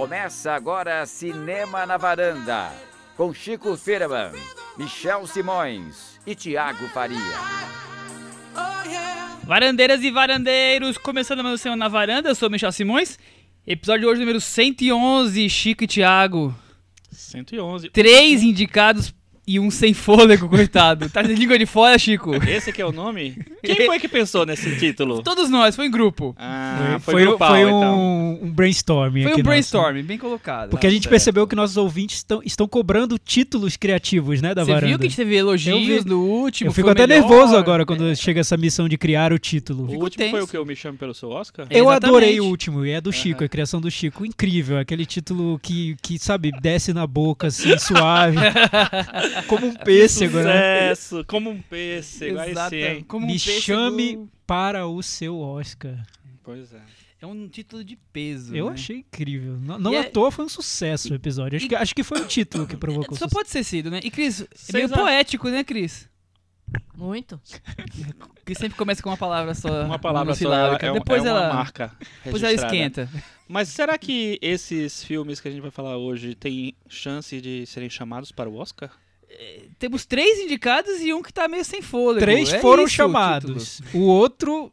Começa agora Cinema na Varanda, com Chico Firman, Michel Simões e Tiago Faria. Varandeiras e varandeiros, começando mais um Cinema na Varanda, eu sou o Michel Simões. Episódio de hoje número 111, Chico e Tiago. 111. Três indicados e um sem fôlego, coitado. Tá de língua de fora, Chico. Esse aqui é o nome? Quem foi que pensou nesse título? Todos nós, foi em grupo. Ah, foi, foi, grupal, foi um, então. um brainstorming Foi aqui um nosso. brainstorm, bem colocado. Porque a gente certo. percebeu que nossos ouvintes estão, estão cobrando títulos criativos, né, da Você varanda. viu que a gente teve elogios no último? Eu foi fico até melhor. nervoso agora quando chega essa missão de criar o título. O Fico último foi tenso. o que eu me chamo pelo seu Oscar? É. Eu Exatamente. adorei o último, e é do Chico, a criação do Chico. Incrível, aquele título que, que sabe, desce na boca, assim, suave. como um pêssego, né? Sucesso, como um pêssego, aí Exato. sim, hein? Como um Me pêssego- chame para o seu Oscar. Pois é. É um título de peso. Eu né? achei incrível. Não, não à é- toa foi um sucesso o episódio. Acho, E- que, acho que foi o título que provocou Só pode ser sido, né? E Cris, é meio poético, né, Cris? Muito. Que sempre começa com uma palavra só. Uma palavra só é, Depois é uma ela, marca depois ela esquenta. Mas será que esses filmes que a gente vai falar hoje têm chance de serem chamados para o Oscar? Temos três indicados e um que tá meio sem fôlego. Três É foram isso o chamados. O outro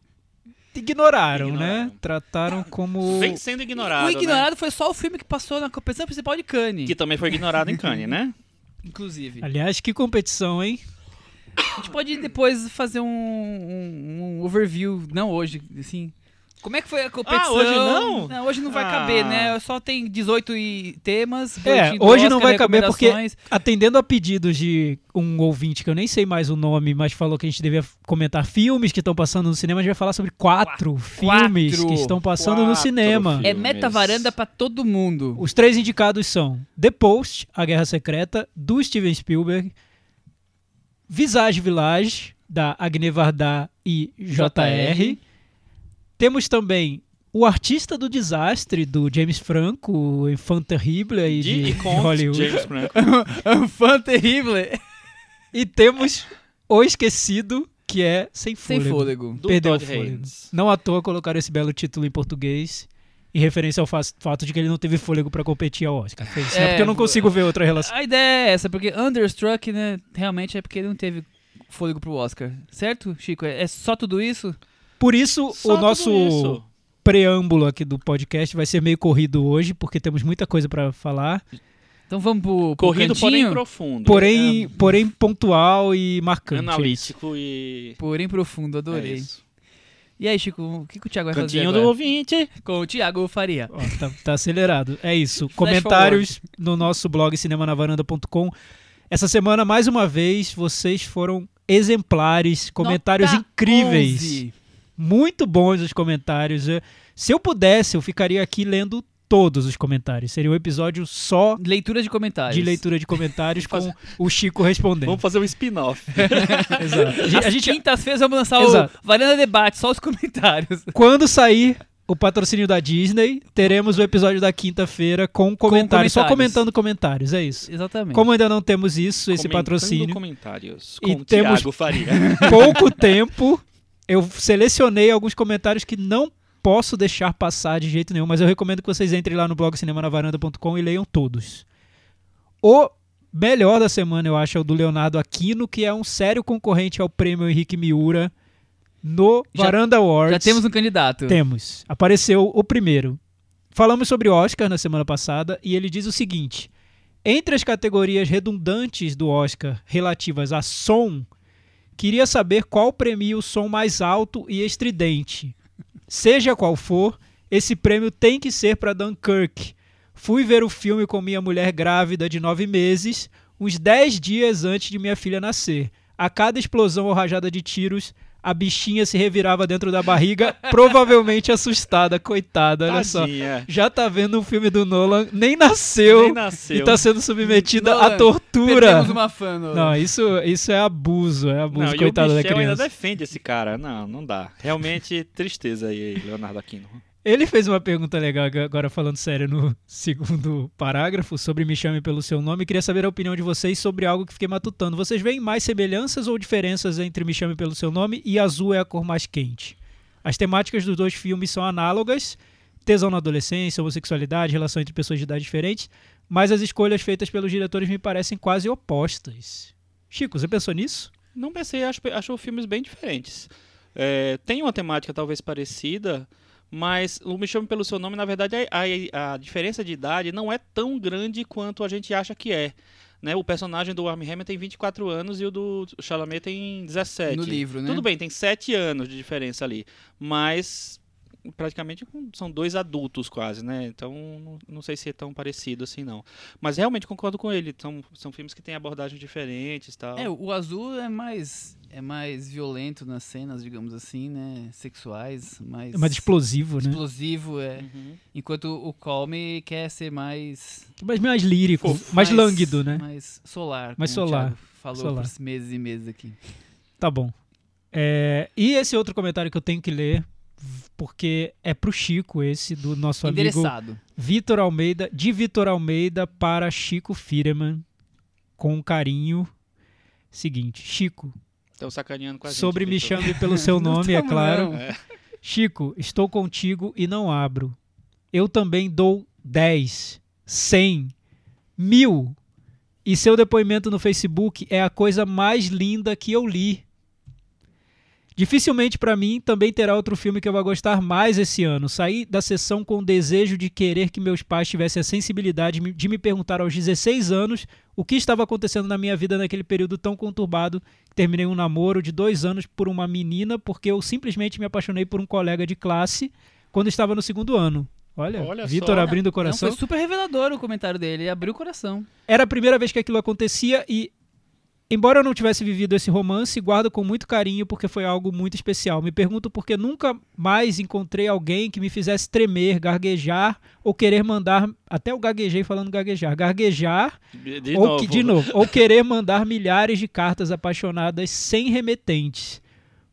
ignoraram, Ignoraram. né? Trataram como. Vem sendo ignorado, o né? ignorado foi só o filme que passou na competição principal de Cannes, Que também foi ignorado em Cannes, né? inclusive. Aliás, que competição, hein? A gente pode depois fazer um, um- um overview, não hoje, assim. Como é que foi a competição? hoje não? hoje não vai Ah. caber, né? Só tem 18 e- temas. É, hoje Oscar, não vai caber porque, atendendo a pedidos de um ouvinte que eu nem sei mais o nome, mas falou que a gente devia comentar filmes que estão passando no cinema, a gente vai falar sobre quatro, filmes Quatro. que estão passando no cinema. filmes. É meta-varanda pra todo mundo. Os três indicados são The Post, A Guerra Secreta, do Steven Spielberg, Visage Village, da Agne Varda e JR. Temos também O Artista do Desastre, do James Franco, o Enfant Terrible aí de, De Hollywood. James Franco. Um fã terrível. E temos O Esquecido, que é Sem Sem Fôlego. fôlego. Do Perdeu Todd o fôlego. Haynes. Não à toa colocaram esse belo título em português, em referência ao fa- fato de que ele não teve fôlego pra competir ao Oscar. Foi isso, né? É, Porque eu não consigo ver outra relação. A ideia é essa, porque Understruck, né, realmente é porque ele não teve fôlego pro Oscar. Certo, Chico? É é só tudo isso? Por isso, Só o nosso isso. preâmbulo aqui do podcast vai ser meio corrido hoje, porque temos muita coisa pra falar, Então vamos pro, pro Corrido, porém cantinho? profundo. porém, porém pontual e marcante. é. Analítico e. Porém profundo, adorei. É isso. e aí, Chico, o que, que o Thiago vai Cantinho fazer do agora? ouvinte. Com o Thiago Faria. Ó, tá, tá acelerado. É isso. Comentários no nosso blog cinemanavaranda.com. Essa semana, mais uma vez, vocês foram exemplares, comentários Nota incríveis. 11. Muito bons os comentários. Eu- Se eu pudesse, eu ficaria aqui lendo todos os comentários. Seria um episódio só Leitura de comentários. de leitura de comentários com o Chico respondendo. Vamos fazer um spin-off. Exato. A gente- quintas-feiras vamos lançar Exato. o Varanda Debate, só os comentários. quando sair o patrocínio da Disney, teremos o episódio da quinta-feira com comentários, só comentando comentários, é isso. Exatamente. Como ainda não temos isso, esse Comentando patrocínio, comentários E com temos- Thiago Faria. pouco tempo, eu selecionei alguns comentários que não posso deixar passar de jeito nenhum, mas eu recomendo que vocês entrem lá no blog cinemanavaranda.com e leiam todos. O melhor da semana, eu acho, é o do Leonardo Aquino, que é um sério concorrente ao prêmio Henrique Miura no Já- Varanda Awards. Já temos um candidato. Temos. Apareceu o primeiro. Falamos sobre o Oscar na semana passada e ele diz o seguinte: entre as categorias redundantes do Oscar relativas a som, queria saber qual premia o som mais alto e estridente. Seja qual for, esse prêmio tem que ser para Dunkirk. Fui ver o filme com minha mulher grávida de nove meses, uns dez dias antes de minha filha nascer. A cada explosão ou rajada de tiros, a bichinha se revirava dentro da barriga, provavelmente assustada, coitada, olha só. Tadinha. Já tá vendo um filme do Nolan, nem nasceu, Nem nasceu. e tá sendo submetida Nolan, à tortura. Perdemos uma fã. no- Não, isso, isso é abuso, é abuso, Não, coitada da Michel ainda criança. defende esse cara. Não, não dá. Realmente tristeza aí, Leonardo Aquino. Ele fez uma pergunta legal, agora falando sério, no segundo parágrafo, sobre Me Chame Pelo Seu Nome. Queria saber a opinião de vocês sobre algo que fiquei matutando. Vocês veem mais semelhanças ou diferenças entre Me Chame Pelo Seu Nome e Azul é a Cor Mais Quente? As temáticas dos dois filmes são análogas, tesão na adolescência, homossexualidade, relação entre pessoas de idade diferentes, mas as escolhas feitas pelos diretores me parecem quase opostas. Chico, você pensou nisso? Não pensei, acho, acho filmes bem diferentes. É, tem uma temática talvez parecida, mas o Me Chame Pelo Seu Nome, na verdade, a, a, diferença de idade não é tão grande quanto a gente acha que é. Né? O personagem do Armie Hammer tem 24 anos e o do Chalamet tem 17. No livro, né? Tudo bem, tem 7 anos de diferença ali. Mas praticamente são dois adultos quase, né? Então não, não, sei se é tão parecido assim não. Mas realmente concordo com ele. São, são filmes que têm abordagens diferentes, tal. É, o azul é mais é mais violento nas cenas, digamos assim, né? Sexuais, mais é mais explosivo, né? Explosivo é. Uhum. Enquanto o Calme quer ser mais mais mais lírico, mais, mais lânguido, né? Mais solar. Mais solar. falou solar. por meses e meses aqui. Tá bom. É, e esse outro comentário que eu tenho que ler porque é pro Chico esse, do nosso amigo Vitor Almeida, de Vitor Almeida para Chico Firman, com carinho. Seguinte, Chico. Estão sacaneando com a Sobre gente, me chame pelo seu nome, é claro. É. Chico, estou contigo e não abro. Eu também dou 10, 100, mil. E seu depoimento no Facebook é a coisa mais linda que eu li. Dificilmente para mim também terá outro filme que eu vou gostar mais esse ano. Saí da sessão com o desejo de querer que meus pais tivessem a sensibilidade de me perguntar aos 16 anos o que estava acontecendo na minha vida naquele período tão conturbado. Terminei um namoro de dois anos por uma menina porque eu simplesmente me apaixonei por um colega de classe quando estava no segundo ano. Olha, Olha Vitor abrindo o coração. Não, foi super revelador o comentário dele, ele abriu o coração. Era a primeira vez que aquilo acontecia e Embora eu não tivesse vivido esse romance, guardo com muito carinho porque foi algo muito especial. Me pergunto por que nunca mais encontrei alguém que me fizesse tremer, gaguejar ou querer mandar. Até o gaguejei falando gaguejar. Gaguejar. De, ou, novo. Que, de novo. ou querer mandar milhares de cartas apaixonadas sem remetentes.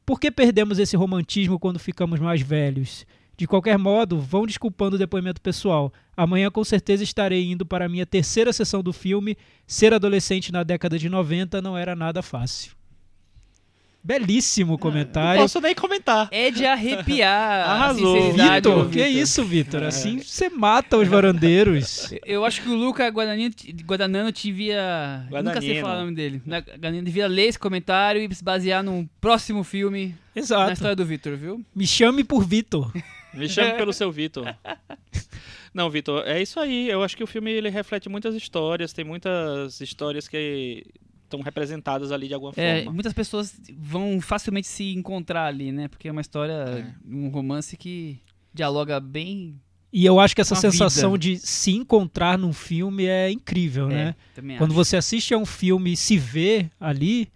Por que perdemos esse romantismo quando ficamos mais velhos? De qualquer modo, vão desculpando o depoimento pessoal. Amanhã com certeza estarei indo para a minha terceira sessão do filme. Ser adolescente na década de 90 não era nada fácil. Belíssimo comentário. Não posso nem comentar. É de arrepiar. Arrasou. Vitor, que é isso, Vitor? É. Assim você mata os varandeiros. Eu acho que o Luca Guadagnino, Guadagnano devia. Nunca sei falar o nome dele. Guadagnino devia ler esse comentário e se basear num próximo filme Exato. na história do Vitor, viu? Me chame por Vitor. Me chame pelo seu Vitor. Não, Vitor, é isso aí. Eu acho que o filme ele reflete muitas histórias, tem muitas histórias que estão representadas ali de alguma é, forma. Muitas pessoas vão facilmente se encontrar ali, né? Porque é uma história, é. um romance que dialoga bem. E eu acho que essa sensação vida. de se encontrar num filme é incrível, é, né? Quando acho. você assiste a um filme e se vê ali,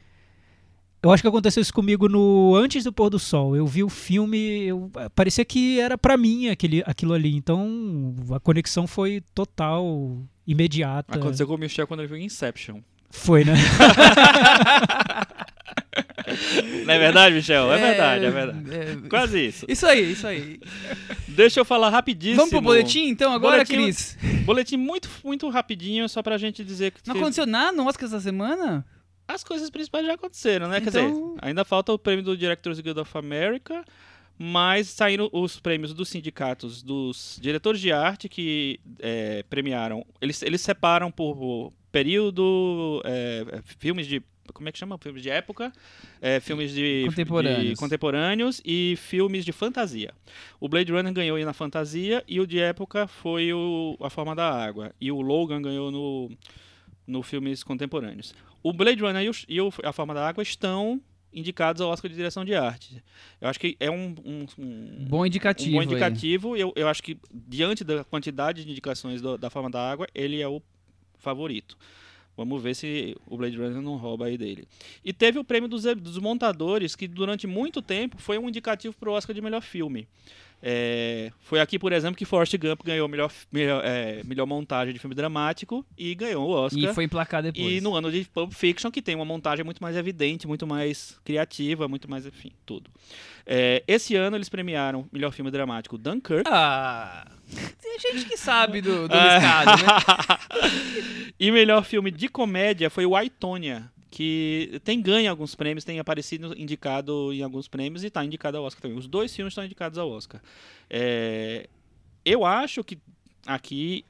eu acho que aconteceu isso comigo no antes do pôr do sol. Eu vi o filme, eu, parecia que era para mim aquele, aquilo ali. Então a conexão foi total, imediata. Aconteceu com o Michel quando ele viu Inception. Foi, né? Não é verdade, Michel? É, é verdade, é verdade. É... Quase isso. Isso aí, isso aí. Deixa eu falar rapidíssimo. Vamos pro boletim então agora, boletim, Cris? Boletim muito, muito rapidinho, só pra gente dizer que. Não aconteceu nada no Oscar essa semana? As coisas principais já aconteceram, né? Então... Quer dizer, então- ainda falta o prêmio do Directors Guild of America, mas saíram os prêmios dos sindicatos dos diretores de arte que é, premiaram. Eles, eles separam por período, é, filmes de. Como é que chama? Filmes de época, é, filmes de contemporâneos. de contemporâneos. e filmes de fantasia. O Blade Runner ganhou aí na fantasia e o de época foi o A Forma da Água. E o Logan ganhou no, no filmes contemporâneos. O Blade Runner e, o, e o A Forma da Água estão indicados ao Oscar de Direção de Arte. Eu acho que é um, um, um bom indicativo. Um bom indicativo. Eu, eu acho que, diante da quantidade de indicações do, da Forma da Água, ele é o favorito. Vamos ver se o Blade Runner não rouba aí dele. E teve o prêmio dos, dos montadores, que durante muito tempo foi um indicativo para o Oscar de melhor filme. É, foi aqui, por exemplo, que Forrest Gump ganhou melhor, melhor, é, melhor montagem de filme dramático e ganhou o Oscar. E foi emplacado depois. E no ano de Pulp Fiction, que tem uma montagem muito mais evidente, muito mais criativa, muito mais, enfim, tudo. É, esse ano eles premiaram melhor filme dramático Dunkirk. Ah, tem gente que sabe do, do estado, né? e melhor filme de comédia foi o Aitonia, que tem ganho alguns prêmios, tem aparecido indicado em alguns prêmios e está indicado ao Oscar também. Os dois filmes estão indicados ao Oscar. É, eu acho que aqui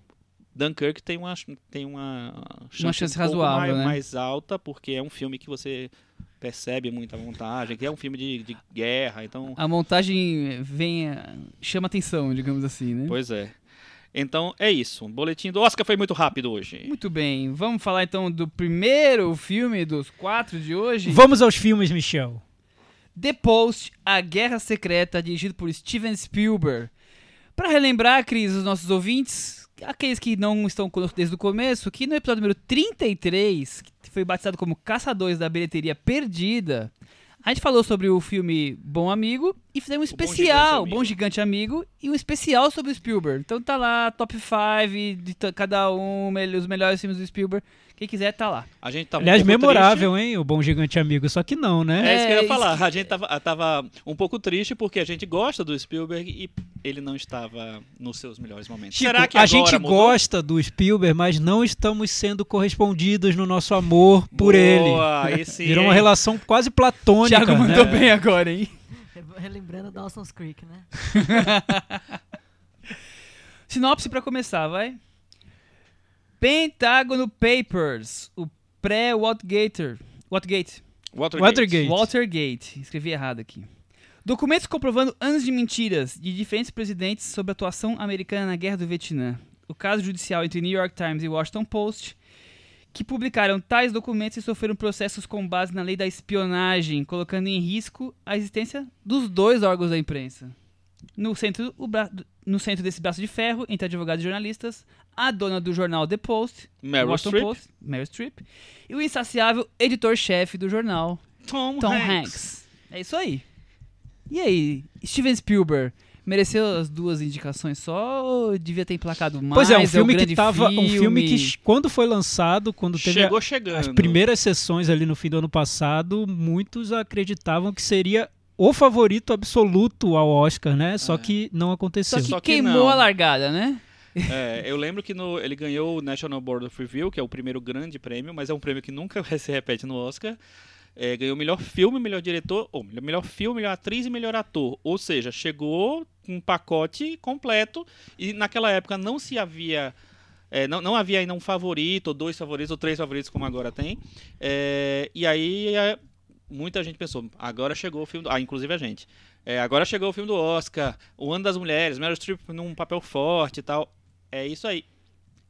Dunkirk tem uma, tem uma chance, uma chance um razoável, mais, né? mais alta, porque é um filme que você percebe muita montagem, que é um filme de, de guerra, então... A montagem vem, chama atenção, digamos assim, né? Pois é. Então é isso. O boletim do Oscar foi muito rápido hoje. Muito bem. Vamos falar então do primeiro filme dos quatro de hoje. Vamos aos filmes, Michel. The Post, A Guerra Secreta, dirigido por Steven Spielberg. Para relembrar, Cris, os nossos ouvintes, aqueles que não estão conosco desde o começo, que no episódio número 33, que foi batizado como Caçadores da Bilheteria Perdida, a gente falou sobre o filme Bom Amigo e fizemos um especial, Bom Gigante, Bom Gigante Amigo, e um especial sobre o Spielberg. Então tá lá, top 5 de cada um, os melhores filmes do Spielberg. Quem quiser tá lá. A gente tá Aliás, um memorável, triste. hein? O Bom Gigante Amigo, só que não, né? É, é isso que eu ia falar. A gente tava, tava um pouco triste porque a gente gosta do Spielberg e ele não estava nos seus melhores momentos. Chico, Será que a agora gente mudou? gosta do Spielberg, mas não estamos sendo correspondidos no nosso amor por Boa, ele. sim, Virou uma hein? relação quase platônica. Thiago né? mandou bem agora, hein? Relembrando Dawson's Creek, né? Sinopse pra começar, vai. Pentagon Papers, o pré-Watergate. Watergate. Watergate. Watergate. Watergate. Escrevi errado aqui. Documentos comprovando anos de mentiras de diferentes presidentes sobre a atuação americana na Guerra do Vietnã. O caso judicial entre New York Times e Washington Post, que publicaram tais documentos e sofreram processos com base na lei da espionagem, colocando em risco a existência dos dois órgãos da imprensa. No centro, o bra- no centro desse braço de ferro, entre advogados e jornalistas, a dona do jornal The Post, Meryl Washington. Post, Meryl Streep, e o insaciável editor-chefe do jornal, Tom, Tom Hanks. Hanks. É isso aí. E aí, Steven Spielberg mereceu as duas indicações só ou devia ter emplacado mais? Pois é, um o filme que grande tava. Um filme que, filme? quando foi lançado, quando teve a- Chegou chegando. as primeiras sessões ali no fim do ano passado, muitos acreditavam que seria o favorito absoluto ao Oscar, né? Só É. que não aconteceu. Só que Só que queimou não. a largada, né? É, eu lembro que no- ele ganhou o National Board of Review, que é o primeiro grande prêmio, mas é um prêmio que nunca se repete no Oscar. É, ganhou melhor filme, melhor diretor, ou melhor, melhor filme, melhor atriz e melhor ator. Ou seja, chegou com um pacote completo e naquela época não se havia. é, não, não havia ainda um favorito, ou dois favoritos, ou três favoritos, como agora tem. É, e aí é, muita gente pensou, agora chegou o filme do. Ah, inclusive a gente. É, agora chegou o filme do Oscar, o ano das mulheres, Meryl Streep num papel forte e tal. É isso aí.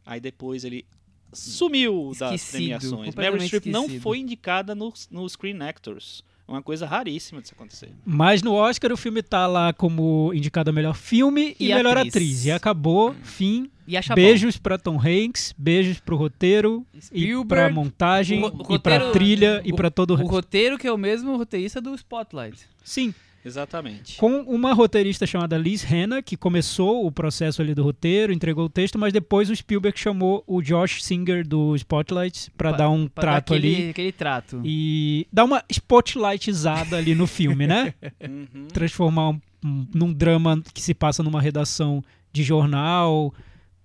Aí depois ele sumiu das Esquecido, premiações. Meryl Streep não foi indicada no, no Screen Actors. É Uma coisa raríssima de se acontecer. Mas no Oscar o filme tá lá como indicado a melhor filme e, E melhor atriz. atriz. E acabou, fim. E acha beijos pra Tom Hanks, beijos pro roteiro bom. e Spielberg, pra montagem o ro- o e pra roteiro- trilha e o- pra todo o o resto. roteiro que é o mesmo roteirista do Spotlight. Sim, Exatamente. com uma roteirista chamada Liz Hanna, que começou o processo ali do roteiro, entregou o texto, mas depois o Spielberg chamou o Josh Singer do Spotlight pra Pa- dar um Pra dar trato aquele, ali Aquele trato. e dar uma spotlightizada ali no filme, né? Uhum. Transformar um, um- num drama que se passa numa redação de jornal,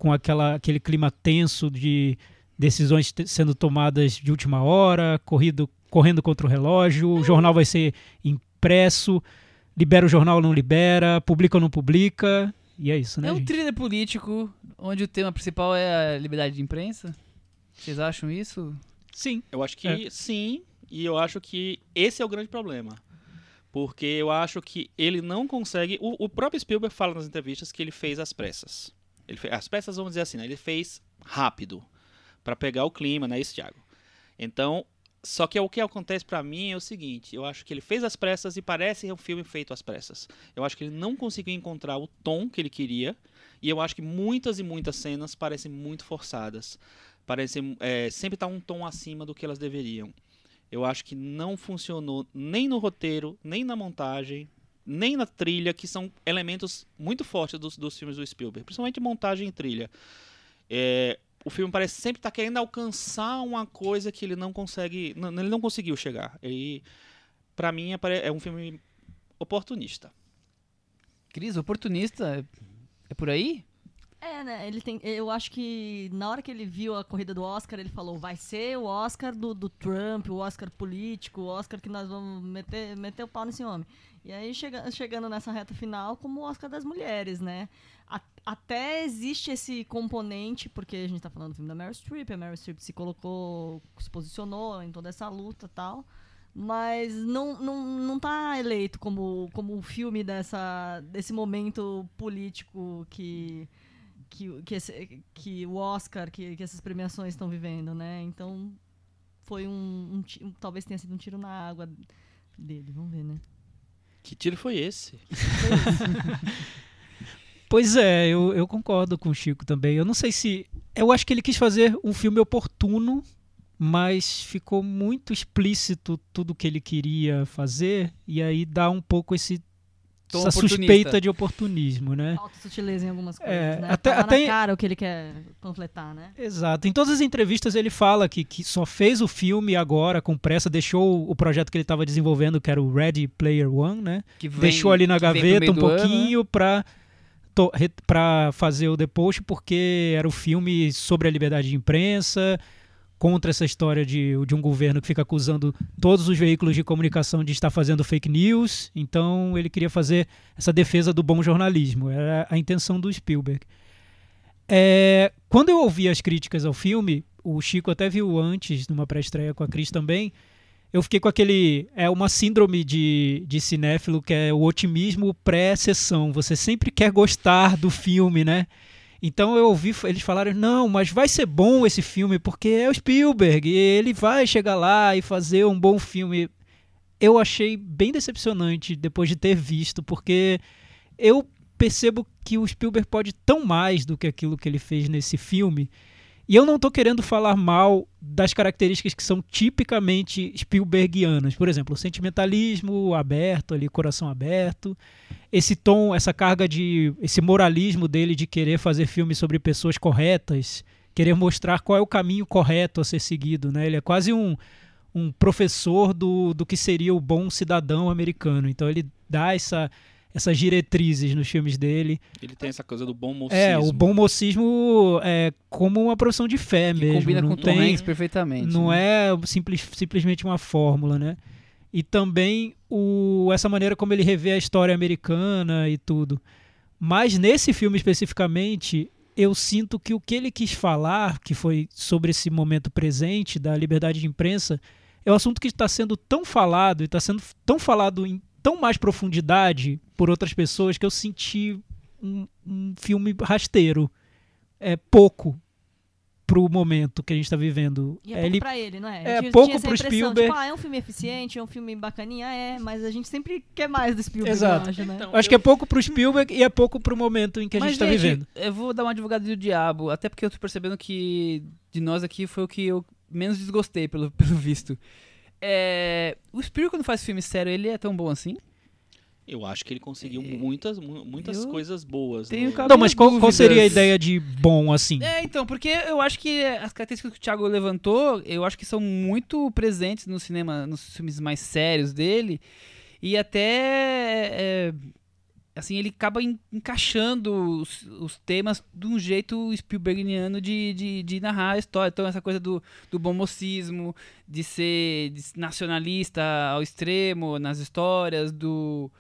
com aquela, aquele clima tenso de decisões sendo tomadas de última hora, corrido, correndo contra o relógio, o jornal vai ser impresso, libera o jornal ou não libera, publica ou não publica, e é isso, né, É um gente? thriller político onde o tema principal é a liberdade de imprensa. Vocês acham isso? Sim. Eu acho que É. sim, e eu acho que esse é o grande problema. Porque eu acho que ele não consegue. O, o próprio Spielberg fala nas entrevistas que ele fez às pressas. Ele fe- as pressas, vamos dizer assim, né? ele fez rápido para pegar o clima, né, isso, Thiago? Então, só que o que acontece pra mim é o seguinte: eu acho que ele fez às pressas e parece um filme feito às pressas. Eu acho que ele não conseguiu encontrar o tom que ele queria, e eu acho que muitas e muitas cenas parecem muito forçadas. Parecem, é, sempre tá um tom acima do que elas deveriam. Eu acho que não funcionou nem no roteiro, nem na montagem, nem na trilha, que são elementos muito fortes dos, dos filmes do Spielberg, principalmente montagem e trilha. É, o filme parece sempre estar querendo alcançar uma coisa que ele não consegue, não, ele não conseguiu chegar. Ele, para mim, é é um filme oportunista. Cris, oportunista, é- é por aí? É, né? Ele tem. Eu acho que na hora que ele viu a corrida do Oscar, ele falou: vai ser o Oscar do, do Trump, o Oscar político, o Oscar que nós vamos meter, meter o pau nesse homem. E aí, chega, chegando nessa reta final, como o Oscar das mulheres, né? A- até existe esse componente, porque a gente tá falando do filme da Meryl Streep, a Meryl Streep se colocou, se posicionou em toda essa luta tal. Mas não, não, não tá eleito como, como um filme dessa, desse momento político que, que, que, esse- que o Oscar, que, que essas premiações estão vivendo, né? Então foi um, um- Talvez tenha sido um tiro na água dele, vamos ver, né? Que tiro foi esse? Pois é, eu, eu concordo com o Chico também. Eu não sei se. Eu acho que ele quis fazer um filme oportuno, mas ficou muito explícito tudo que ele queria fazer, e aí dá um pouco esse. Essa suspeita de oportunismo, né? Alta sutileza em algumas coisas, É, né? até- tá até- na cara o que ele quer panfletar, né? Exato. Em todas as entrevistas ele fala que, que só fez o filme agora com pressa, deixou o projeto que ele estava desenvolvendo, que era o Ready Player One, né? Que vem- deixou ali na gaveta um ano, né? pouquinho to- re- pra fazer o The Post, porque era o filme sobre a liberdade de imprensa, contra essa história de, de um governo que fica acusando todos os veículos de comunicação de estar fazendo fake news. Então ele queria fazer essa defesa do bom jornalismo. Era a intenção do Spielberg. É, quando eu ouvi as críticas ao filme, o Chico até viu antes, numa pré-estreia com a Cris também, eu fiquei com aquele. É uma síndrome de, de cinéfilo que é o otimismo pré-sessão. Você sempre quer gostar do filme, né? Então eu ouvi eles falarem: não, mas vai ser bom esse filme porque é o Spielberg e ele vai chegar lá e fazer um bom filme. Eu achei bem decepcionante depois de ter visto, porque eu percebo que o Spielberg pode tão mais do que aquilo que ele fez nesse filme. E eu não estou querendo falar mal das características que são tipicamente Spielbergianas. Por exemplo, o sentimentalismo aberto ali, coração aberto. Esse tom, essa carga de... Esse moralismo dele de querer fazer filmes sobre pessoas corretas. Querer mostrar qual é o caminho correto a ser seguido, né? Ele é quase um, um professor do, do que seria o bom cidadão americano. Então ele dá essa, essas diretrizes nos filmes dele. Ele tem essa coisa do bom mocismo. É, o bom mocismo é como uma profissão de fé Que mesmo. combina não com o Tom tem, Hanks perfeitamente. não né? é simples, simplesmente uma fórmula, né? E também o, essa maneira como ele revê a história americana e tudo. Mas nesse filme especificamente, eu sinto que o que ele quis falar, que foi sobre esse momento presente da liberdade de imprensa, é um assunto que está sendo tão falado e está sendo tão falado em tão mais profundidade por outras pessoas que eu senti um, um filme rasteiro. É pouco pro momento que a gente está vivendo. E é pouco ele pra ele, não é? é Tinha- pouco tinha pro impressão, Spielberg. Tipo, ah, é um filme eficiente, é um filme bacaninha, é, mas a gente sempre quer mais do Spielberg, Exato. eu acho, né? Então, Eu acho que é pouco pro Spielberg e é pouco pro momento em que a Mas, gente tá gente, vivendo. Eu vou dar uma advogada do diabo, até porque eu tô percebendo que de nós aqui foi o que eu menos desgostei, pelo, pelo visto. É, o Spielberg, quando faz filme sério, ele é tão bom assim? Eu acho que ele conseguiu É, muitas, mu- muitas eu coisas boas. tenho ca- Não, mas qual, qual seria a ideia de bom assim? É, então, porque eu acho que as características que o Thiago levantou, eu acho que são muito presentes no cinema, nos filmes mais sérios dele. E até. é, assim, ele acaba en- encaixando os, os temas de um jeito Spielbergiano de, de, de narrar a história. Então, essa coisa do, do bom mocismo, de ser de ser nacionalista ao extremo nas histórias, do,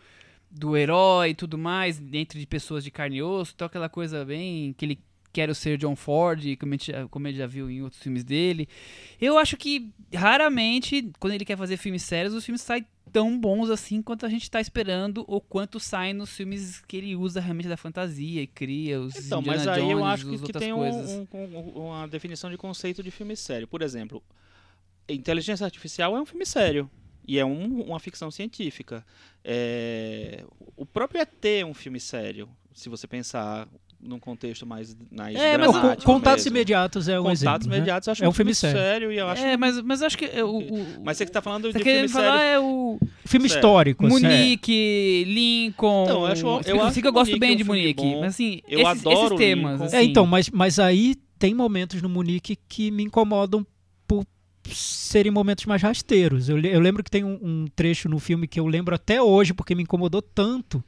do herói e tudo mais, dentro de pessoas de carne e osso. Então, aquela coisa bem que ele quer ser John Ford, como a gente como ele já viu em outros filmes dele. Eu acho que raramente, quando ele quer fazer filmes sérios, os filmes saem tão bons assim quanto a gente tá esperando ou quanto saem nos filmes que ele usa realmente da fantasia e cria os Então, Indiana mas aí eu Jones, acho que, que tem um- um- uma definição de conceito de filme sério. Por exemplo, inteligência artificial é um filme sério. E é um- uma ficção científica. É, o próprio ET é um filme sério, se você pensar num contexto mais, mais É, mas dramático Contatos mesmo. imediatos é um Contatos exemplo. né? imediatos eu acho É um filme filme sério. sério e eu acho É, mas, mas eu acho que é, o, o, Mas você que tá falando você de filme falar sério. é o Filme Sério. histórico. assim. Munique, Lincoln. Então, eu acho- eu Explica- acho que eu gosto bem um de Munique, bom. mas assim, Eu esses, adoro esses temas. Lincoln. Assim, É, então, mas, mas aí tem momentos no Munique que me incomodam por serem momentos mais rasteiros. Eu, eu lembro que tem um, um trecho no filme que eu lembro até hoje porque me incomodou tanto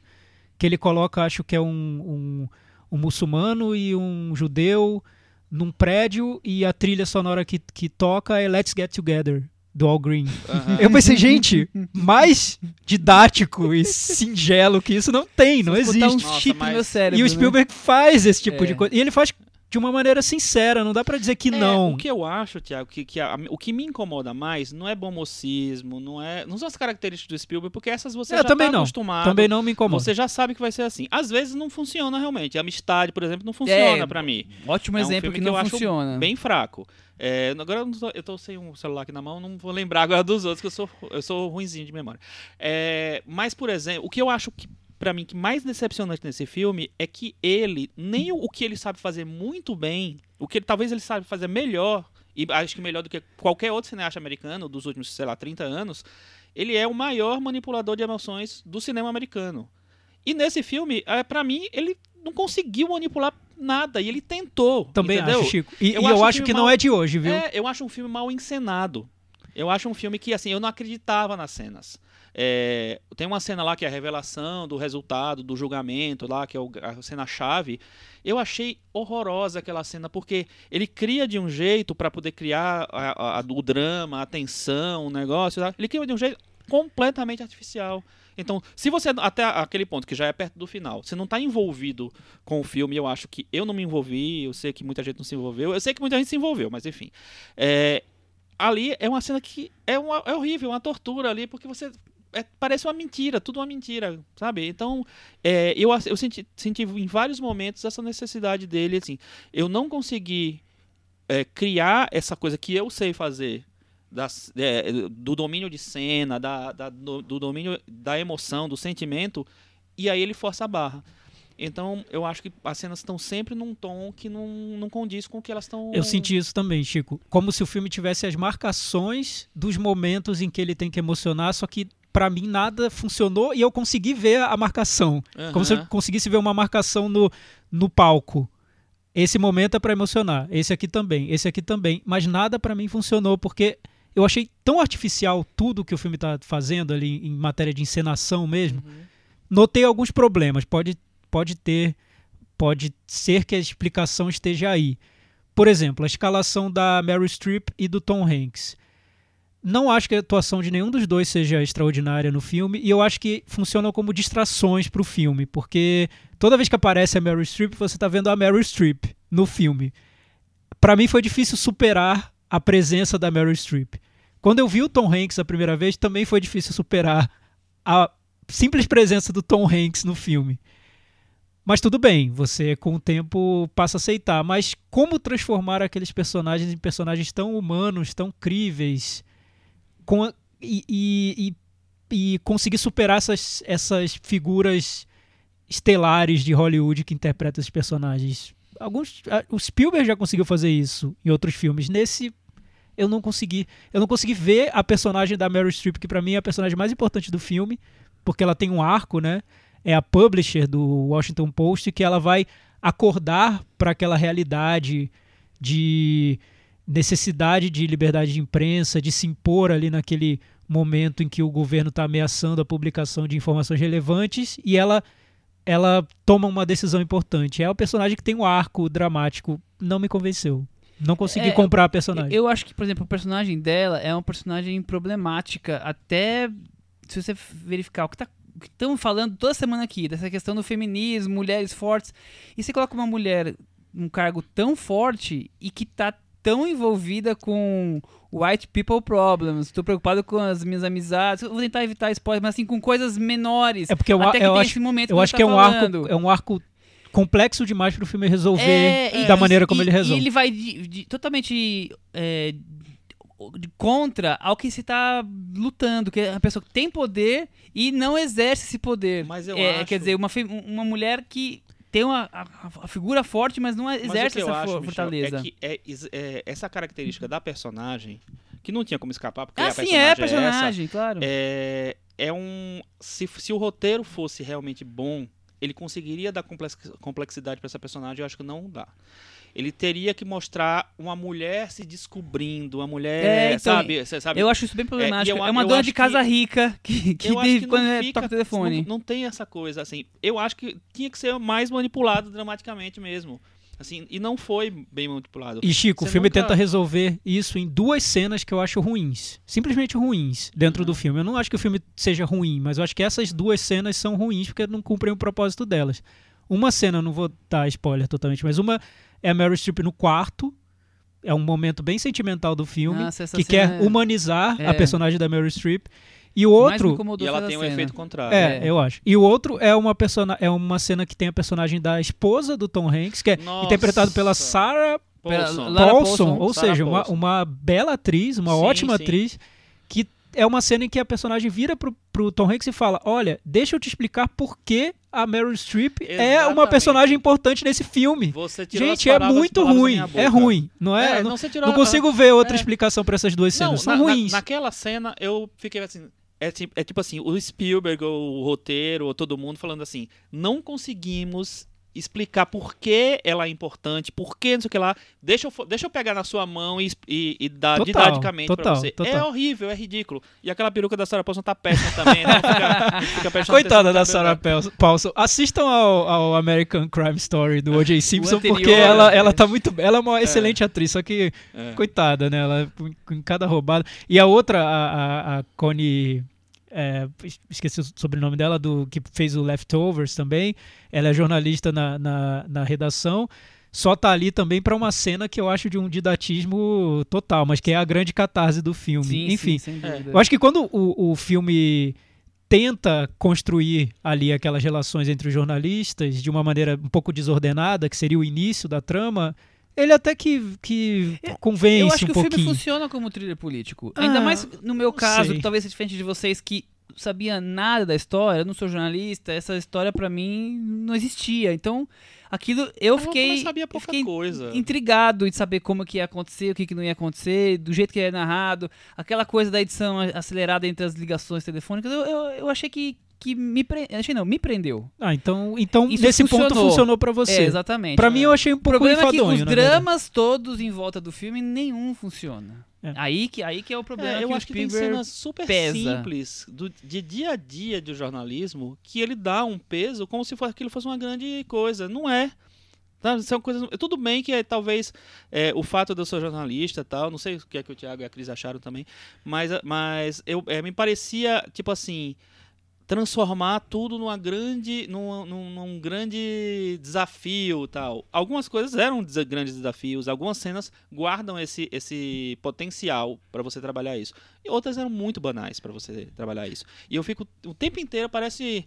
que ele coloca, acho que é um, um, um muçulmano e um judeu num prédio e a trilha sonora que, que toca é Let's Get Together do All Green. Aham. Eu pensei, gente, mais didático e singelo que isso não tem, não Vou existe. um Nossa, chip mas- no meu cérebro. E o né? Spielberg faz esse tipo É. de coisa. E ele faz de uma maneira sincera, não dá pra dizer que É, não. O que eu acho, Thiago, que, que a- o que me incomoda mais não é bom mocismo, não é, não são as características do Spielberg, porque essas você Eu já também tá não. acostumado. Também não me incomoda. Você já sabe que vai ser assim. Às vezes não funciona realmente. A amistade, por exemplo, não funciona É, pra mim. Ótimo É um exemplo filme que, que não eu acho funciona. Bem fraco. É, agora eu, não tô, eu tô sem um celular aqui na mão, não vou lembrar agora dos outros, que eu sou, eu sou ruinzinho de memória. É, mas, por exemplo, o que eu acho que, pra mim, que mais decepcionante nesse filme é que ele, nem o, que ele sabe fazer muito bem, o que ele, talvez ele sabe fazer melhor, e acho que melhor do que qualquer outro cineasta americano dos últimos, sei lá, 30 anos, ele é o maior manipulador de emoções do cinema americano. E nesse filme, é, para mim, ele não conseguiu manipular nada, e ele tentou. Também entendeu? acho, Chico. E e Eu eu, acho o acho que não mal- é de hoje, viu? É, eu acho um filme mal encenado. Eu acho um filme que, assim, eu não acreditava nas cenas. É, tem uma cena lá que é a revelação do resultado do julgamento lá, que é a cena-chave. Eu achei horrorosa aquela cena, porque ele cria de um jeito para poder criar a- a- o drama, a tensão, o negócio. tá? Ele cria de um jeito completamente artificial. Então, se você, até aquele ponto que já é perto do final, você não está envolvido com o filme, eu acho que eu não me envolvi, eu sei que muita gente não se envolveu, eu sei que muita gente se envolveu, mas enfim. É, ali é uma cena que é, uma, é horrível, uma tortura ali, porque você. É- parece uma mentira, tudo uma mentira, sabe? Então, é, eu, eu senti, senti em vários momentos essa necessidade dele, assim. Eu não consegui é, criar essa coisa que eu sei fazer. é, do domínio de cena, da, da- do, do domínio da emoção, do sentimento, e aí ele força a barra. Então, eu acho que as cenas estão sempre num tom que não, não condiz com o que elas estão. Eu senti isso também, Chico. Como se o filme tivesse as marcações dos momentos em que ele tem que emocionar, só que pra mim nada funcionou e eu consegui ver a marcação. Como se eu conseguisse ver uma marcação no, no palco. Esse momento é pra emocionar, esse aqui também, esse aqui também, mas nada pra mim funcionou porque eu achei tão artificial tudo que o filme tá fazendo ali em matéria de encenação mesmo. Notei alguns problemas, pode pode ter pode ser que a explicação esteja aí. Por exemplo, a escalação da Meryl Streep e do Tom Hanks. Não acho que a atuação de nenhum dos dois seja extraordinária no filme, e eu acho que funcionam como distrações pro filme, porque toda vez que aparece a Meryl Streep, você tá vendo a Meryl Streep no filme. Pra mim foi difícil superar a presença da Meryl Streep. Quando eu vi o Tom Hanks a primeira vez, também foi difícil superar a simples presença do Tom Hanks no filme. Mas tudo bem, você com o tempo passa a aceitar. Mas como transformar aqueles personagens em personagens tão humanos, tão críveis, com e, e, e, e conseguir superar essas, essas figuras estelares de Hollywood que interpretam esses personagens? Alguns, o Spielberg já conseguiu fazer isso em outros filmes. Nesse eu não consegui. Eu não consegui ver a personagem da Meryl Streep, que pra mim é a personagem mais importante do filme, porque ela tem um arco, né? É a publisher do Washington Post que ela vai acordar para aquela realidade de necessidade de liberdade de imprensa, de se impor ali naquele momento em que o governo está ameaçando a publicação de informações relevantes e ela ela toma uma decisão importante. É o personagem que tem um arco dramático. Não me convenceu. Não consegui É, comprar a personagem. Eu acho que, por exemplo, o personagem dela é uma personagem problemática, até se você verificar o que tá estamos falando toda semana aqui, dessa questão do feminismo, mulheres fortes, e você coloca uma mulher num cargo tão forte e que tá tão envolvida com white people problems, tô preocupado com as minhas amizades, eu vou tentar evitar spoilers, mas assim, com coisas menores. É porque eu, até que eu tem acho, esse momento eu acho tá que é um falando. arco, é um arco complexo demais para o filme resolver É, da e- maneira e- como ele e resolve. ele vai de- de- totalmente é, de contra ao que se tá lutando, que é a pessoa que tem poder e não exerce esse poder. Mas eu É, acho- Quer dizer, uma, uma mulher que tem uma a, a figura forte, mas não Mas exerce eu essa acho, for- Michel, fortaleza. É que é, é essa característica da personagem, que não tinha como escapar, porque ah, a sim, personagem é essa, personagem, claro. é, é um. Se, se o roteiro fosse realmente bom, ele conseguiria dar complex- complexidade para essa personagem, eu acho que não dá. Ele teria que mostrar uma mulher se descobrindo, uma mulher, É, então, sabe, sabe? Eu acho isso bem problemático. eu É, uma dona de casa que- rica que, que eu acho de- que não quando é- fica- toca o telefone. Não, não tem essa coisa assim. Eu acho que tinha que ser mais manipulado dramaticamente mesmo. Assim, e não foi bem manipulado. E Chico, o Você filme nunca- tenta resolver isso em duas cenas que eu acho ruins. Simplesmente ruins dentro Uhum. do filme. Eu não acho que o filme seja ruim, mas eu acho que essas duas cenas são ruins porque não cumprem o propósito delas. Uma cena, eu não vou dar spoiler totalmente, mas uma é a Meryl Streep no quarto. É um momento bem sentimental do filme, Nossa, que quer é- humanizar é. a personagem da Meryl Streep. E o outro, incomodou E ela tem um cena. efeito contrário. é, É. eu acho. E o outro é uma persona é uma cena que tem a personagem da esposa do Tom Hanks, que é Nossa. interpretado pela Sarah Paulson. Paulson, Paulson. ou Sarah seja, uma, Paulson. uma bela atriz, uma Sim, ótima sim. atriz, que é uma cena em que a personagem vira pro, pro Tom Hanks e fala: Olha, deixa eu te explicar por que a Meryl Streep é uma Exatamente. personagem importante nesse filme. Gente, é muito ruim. É ruim, não é? É, não, não, não consigo ver outra é. explicação pra essas duas Não, cenas. São na- na- ruins. naquela cena eu fiquei assim. É, ti- é tipo assim, o Spielberg, o roteiro, ou todo mundo falando assim, não conseguimos explicar por que ela é importante, por que não sei o que lá. Deixa eu, deixa eu pegar na sua mão e, e, e dar Total, didaticamente pra total, você. É total. horrível, é ridículo. E aquela peruca da Sarah Paulson tá péssima também, né? Fica, fica Coitada da Sarah Paulson-. Assistam ao, ao American Crime Story do O.J. Simpson, anterior, porque ela, né? ela tá muito. Ela é uma excelente atriz, só que. É. Coitada, né? Ela com- em cada roubada. E a outra, a, a, a Connie. É, es- esqueci o sobrenome dela, do que fez o Leftovers também. Ela é jornalista na, na, na redação. Só tá ali também pra uma cena que eu acho de um didatismo total, mas que é a grande catarse do filme. Sim, Enfim, sim, sem dúvida. eu acho que quando o, o filme tenta construir ali aquelas relações entre os jornalistas de uma maneira um pouco desordenada, que seria o início da trama, ele até que, que convence Eu acho que um o filme pouquinho. funciona como thriller político. Ainda Ah, mais no meu caso, sei. que talvez seja diferente de vocês que sabia nada da história, eu não sou jornalista, essa história pra mim não existia. Então, aquilo eu fiquei, sabia pouca fiquei coisa. intrigado de saber como que ia acontecer, o que, que não ia acontecer, do jeito que é narrado, aquela coisa da edição acelerada entre as ligações telefônicas, eu, eu, eu achei que, que me pre... achei não, me prendeu. Ah, então, então Isso nesse ponto funcionou. funcionou pra você. É, exatamente. Pra mim eu achei um O pouco problema é que enfadonho, os dramas todos em volta do filme, nenhum funciona. É. Aí, que, aí que é o problema É, eu que acho o que tem cenas super pesa. simples do, de dia a dia do jornalismo que ele dá um peso como se for, aquilo fosse uma grande coisa. Não é. Tá? São coisas, tudo bem que é, talvez é, o fato de eu ser jornalista e tal, não sei o que é que o Thiago e a Cris acharam também, mas, mas eu, é, me parecia, tipo assim, transformar tudo numa grande, num, num, num grande desafio tal. Algumas coisas eram des- grandes desafios, algumas cenas guardam esse, esse potencial para você trabalhar isso. E outras eram muito banais para você trabalhar isso. E eu fico o tempo inteiro parece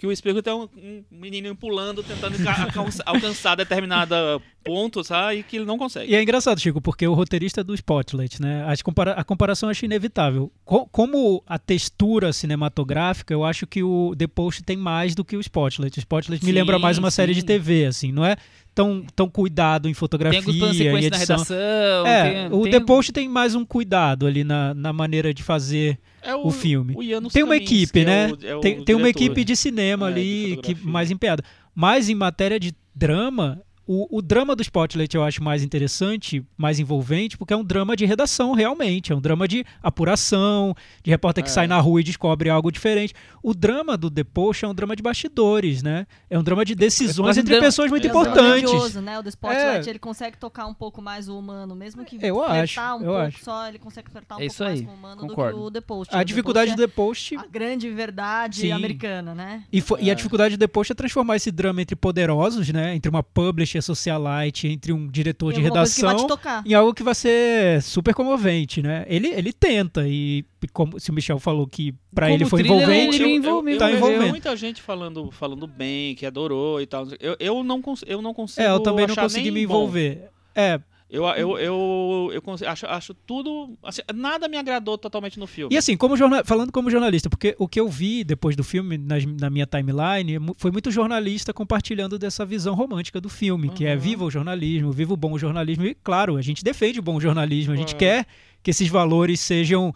que o Spielberg tem um, um menino pulando tentando ca- alcançar- determinada ponto, sabe? E que ele não consegue. E é engraçado, Chico, porque o roteirista é do Spotlight, né? As compara- a comparação eu acho inevitável. Co- como a textura cinematográfica, eu acho que o The Post tem mais do que o Spotlight. O Spotlight me Sim, lembra mais uma série de sim. TV, assim, não é tão, tão cuidado em Tem fotografia alguns de e sequência na edição. redação. É, tem, o tem- The Post tem mais um cuidado ali na, na maneira de fazer É o filme. o tem uma equipe, é né? o- é o tem, tem uma equipe de cinema É, de ali que mais empenhada. Mas em matéria de drama, o, o drama do Spotlight eu acho mais interessante, mais envolvente, porque é um drama de redação realmente, é um drama de apuração, de repórter que É. sai na rua e descobre algo diferente. O drama do The Post é um drama de bastidores, né? É um drama de decisões quase um entre drama- pessoas muito É, importantes. grandioso, né? O do Spotlight, É. ele consegue tocar um pouco mais o humano, mesmo que Eu acho, um eu pouco acho. só, ele consegue flertar um É pouco isso mais aí, com o humano concordo. do que o The Post. A O The dificuldade do The Post é a grande verdade Sim. americana, né? E, e a É. dificuldade do The Post é transformar esse drama entre poderosos, né? Entre uma publisher socialite, entre um diretor Tem de redação, em algo que vai ser super comovente, né? Ele, ele tenta, e e como se o Michel falou que pra Como ele foi envolvente. ele envolveu, tá eu vejo envolvendo. muita gente falando, falando bem, que adorou e tal. Eu, eu, não, eu não consigo. É, eu também não consegui me bom. envolver. É, Eu, eu, eu, eu consigo- acho, acho tudo. assim, nada me agradou totalmente no filme. E assim, como jorna- falando como jornalista, porque o que eu vi depois do filme nas- na minha timeline foi muito jornalista compartilhando dessa visão romântica do filme, que é Uhum. viva o jornalismo, viva o bom jornalismo. E claro, a gente defende o bom jornalismo, a gente É. quer que esses valores sejam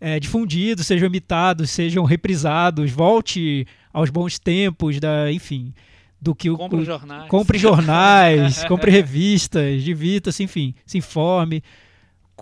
é, difundidos, sejam imitados, sejam reprisados, volte aos bons tempos da, enfim, do que o, os jornais. compre jornais, compre revistas, divirta-se, enfim, se informe.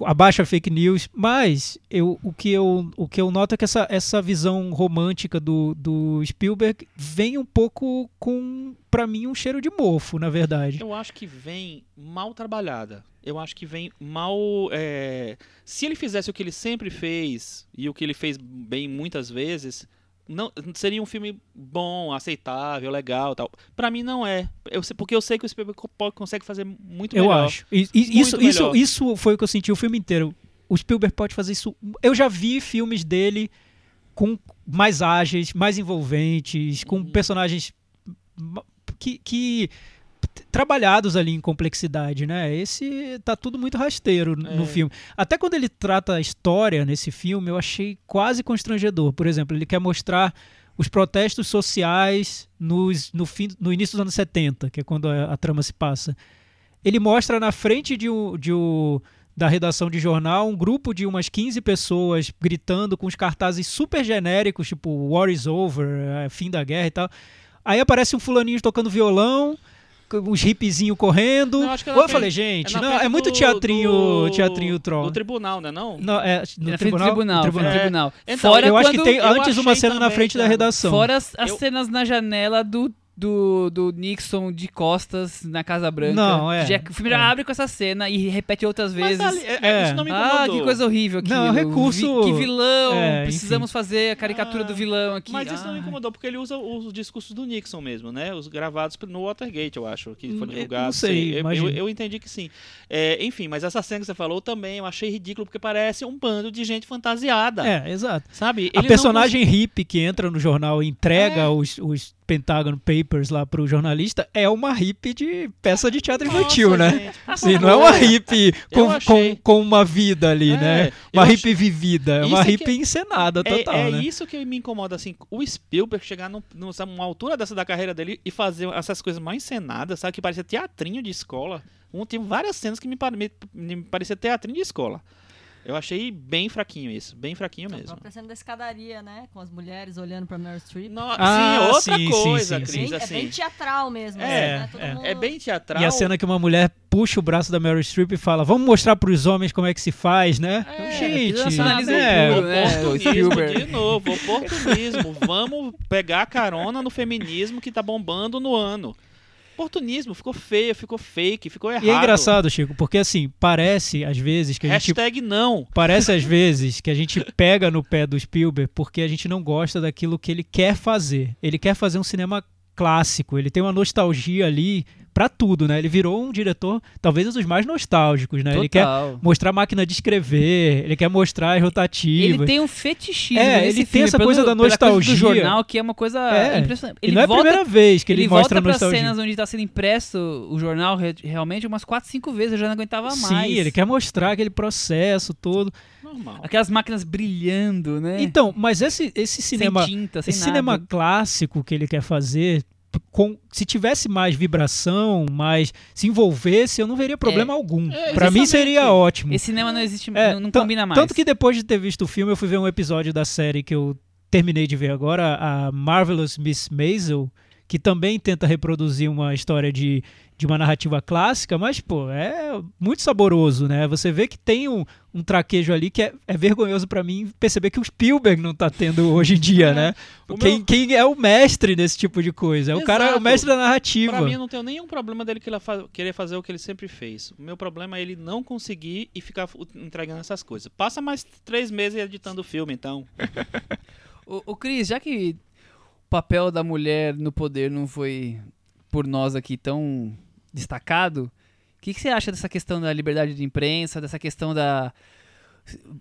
abaixa fake news, mas eu, o, que eu, o que eu noto é que essa, essa visão romântica do, do Spielberg vem um pouco com, pra mim, um cheiro de mofo, na verdade. Eu acho que vem mal trabalhada. Eu acho que vem mal. é, Se ele fizesse o que ele sempre fez e o que ele fez bem muitas vezes, não seria um filme bom, aceitável, legal, tal. Para mim não é. Eu sei- porque eu sei que o Spielberg co- consegue fazer muito Eu melhor. acho. E- e- isso, isso, melhor. isso foi o que eu senti o filme inteiro. O Spielberg pode fazer isso. Eu já vi filmes dele com mais ágeis, mais envolventes, com Uhum. personagens que, que trabalhados ali em complexidade, né? Esse tá tudo muito rasteiro n- no É. filme. Até quando ele trata a história nesse filme, eu achei quase constrangedor. Por exemplo, ele quer mostrar os protestos sociais nos, no, fim, no início dos anos 70, que é quando a, a trama se passa. Ele mostra na frente de um, de um- da redação de jornal um grupo de umas 15 pessoas gritando com os cartazes super genéricos, tipo War is over, é, fim da guerra e tal. Aí aparece um fulaninho tocando violão, uns hipzinhos correndo. Não, é Ou eu falei, gente, na não, é muito do- teatrinho, do- teatrinho troll. Do tribunal, né? Não? Não, é, no Na frente do tribunal, tribunal, no frente do tribunal. Então, Fora eu acho que tem antes uma cena na frente da redação. Fora as, as Eu- cenas na janela do, do, do Nixon de costas na Casa Branca. Não, é. Já- o filme já É. abre com essa cena e repete outras Mas vezes. ali- é- É. Isso não me ah, incomodou. que coisa horrível aqui. Não, recurso- que vilão. é, Precisamos fazer a caricatura Ah, do vilão aqui. Mas isso não me Ah. incomodou, porque ele usa os discursos do Nixon mesmo, né? Os gravados no Watergate, eu acho, que Hum, foram eu divulgados. não sei, Eu- eu, eu entendi que sim. É, enfim, mas essa cena que você falou também eu achei ridículo, porque parece um bando de gente fantasiada. É, exato. Sabe? A Ele não personagem hippie que entra no jornal e entrega É. os, os Pentagon Papers lá pro jornalista é uma hippie de peça de teatro Nossa, infantil, né? Sim, não é uma hippie com, achei. com, com uma vida ali, É, né? Uma achei- hippie vivida, é Isso uma é que- hippie encenada É, total, é né? isso que me incomoda, assim, o Spielberg chegar num, numa altura dessa da carreira dele e fazer essas coisas mais encenadas, sabe, que parecia teatrinho de escola. Um, tem várias cenas que me, pare- me, me parecia teatrinho de escola. Eu achei bem fraquinho isso, bem fraquinho A mesmo. cena da escadaria, né? Com as mulheres olhando pra Meryl Streep. No- Ah, sim, outra sim, sim, coisa, sim, Cris, Bem- é assim. bem teatral mesmo. É, assim, né? Todo é. mundo- É bem teatral. E a cena que uma mulher puxa o braço da Meryl Streep e fala: Vamos mostrar pros homens como é que se faz, né? É, Gente, nacionalismo é, né? Oportunismo de novo, oportunismo. Vamos pegar carona no feminismo que tá bombando no ano. Oportunismo, ficou feio, ficou fake, ficou errado. E é engraçado, Chico, porque assim, parece às vezes que a gente Hashtag não. Parece às vezes que a gente pega no pé do Spielberg porque a gente não gosta daquilo que ele quer fazer. Ele quer fazer um cinema clássico, ele tem uma nostalgia ali pra tudo, né? Ele virou um diretor, talvez um dos mais nostálgicos, né? Ele quer Total. mostrar a máquina de escrever, ele quer mostrar as rotativas. Ele tem um fetichismo É, nesse ele tem essa pelo- coisa da pela coisa nostalgia. do jornal, que é uma coisa É, impressionante. e não é a primeira vez que ele, ele mostra volta nostalgia. cenas onde tá sendo impresso o jornal re- realmente umas 4, 5 vezes, eu já não aguentava Sim, mais. ele quer mostrar aquele processo todo. Normal. Aquelas máquinas brilhando, né? Então, mas esse, esse cinema sem tinta, sem Esse nada. cinema clássico que ele quer fazer, com, se tivesse mais vibração, mais se envolvesse, eu não veria problema algum. É, Pra mim seria ótimo. Esse cinema não existe, É, não, não combina mais. Tanto que depois de ter visto o filme, eu fui ver um episódio da série que eu terminei de ver agora, a Marvelous Miss Maisel, que também tenta reproduzir uma história de, de uma narrativa clássica, mas, pô, é muito saboroso, né? Você vê que tem um, um traquejo ali que é, é vergonhoso pra mim perceber que o Spielberg não tá tendo hoje em dia, né? O Quem, meu- quem é o mestre nesse tipo de coisa? É o cara, é o Exato. mestre da narrativa. Pra mim, eu não tenho nenhum problema dele que ele fa- querer fazer o que ele sempre fez. O meu problema é ele não conseguir e ficar entregando essas coisas. Passa mais três meses editando o filme, então. O, o Cris, já que papel da mulher no poder não foi por nós aqui tão destacado, o que, que você acha dessa questão da liberdade de imprensa, dessa questão da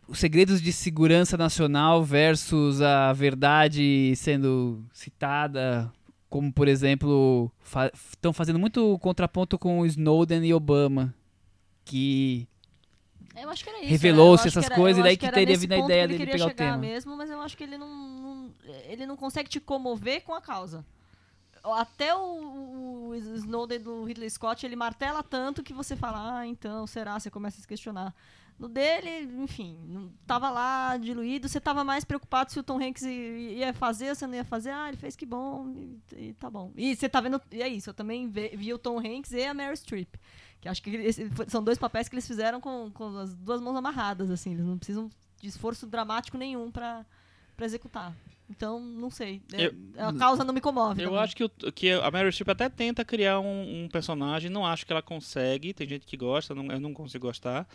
os segredos de segurança nacional versus a verdade sendo citada, como por exemplo, estão fazendo muito contraponto com Snowden e Obama, que Eu acho que era isso. Revelou-se né? Essas que era- coisas, e daí que era teria vindo a ideia que ele dele pegar o tema. mesmo, mas eu acho que ele não, não- ele não consegue te comover com a causa. Até o, o Snowden do Ridley Scott, ele martela tanto que você fala, ah, então, será? Você começa a se questionar. no dele, enfim, não tava lá diluído. Você tava mais preocupado se o Tom Hanks ia fazer, se não ia fazer. Ah, ele fez que bom, e, e tá bom. E você tá vendo. E é isso, eu também ve- vi o Tom Hanks e a Meryl Streep. Que acho que esse- são dois papéis que eles fizeram com, com as duas mãos amarradas, assim. Eles não precisam de esforço dramático nenhum pra, pra executar. Então, não sei. É- a causa não me comove. Eu também. acho que, o- que a Meryl Streep até tenta criar um, um personagem, não acho que ela consegue, tem gente que gosta, não- eu não consigo gostar.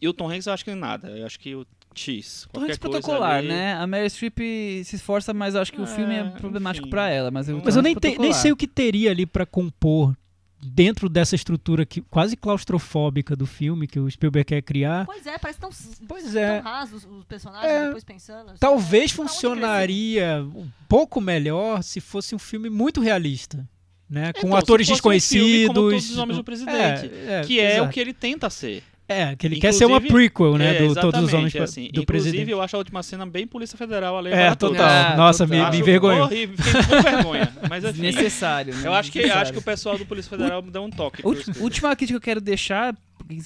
E o Tom Hanks eu acho que nada, eu acho que o X, Tom Hanks coisa protocolar, ali- né? A Meryl Streep se esforça, mas eu acho que o É, filme é problemático pra ela. Mas, o Mas eu nem, te- nem sei o que teria ali pra compor dentro dessa estrutura que, quase claustrofóbica do filme que o Spielberg quer criar. Pois é, parece tão, Pois é. tão rasos os personagens, É. depois pensando. assim, Talvez onde funcionaria um pouco melhor se fosse um filme muito realista, né? Com Então, se atores fosse um filme desconhecidos. como Todos os Homens do Presidente, É, é, que é exato. o que ele tenta ser. É, que ele quer ser uma Inclusive- prequel, né? É, do Todos os Homens é assim. do Inclusive, Presidente. eu acho a última cena bem Polícia Federal ali. É, total. Ah, Nossa, total. me, me envergonhou. Horrível, fiquei com vergonha. Mas enfim. Desnecessário. né? Eu acho que, acho que o pessoal do Polícia Federal dá um toque. Última crítica que eu quero deixar,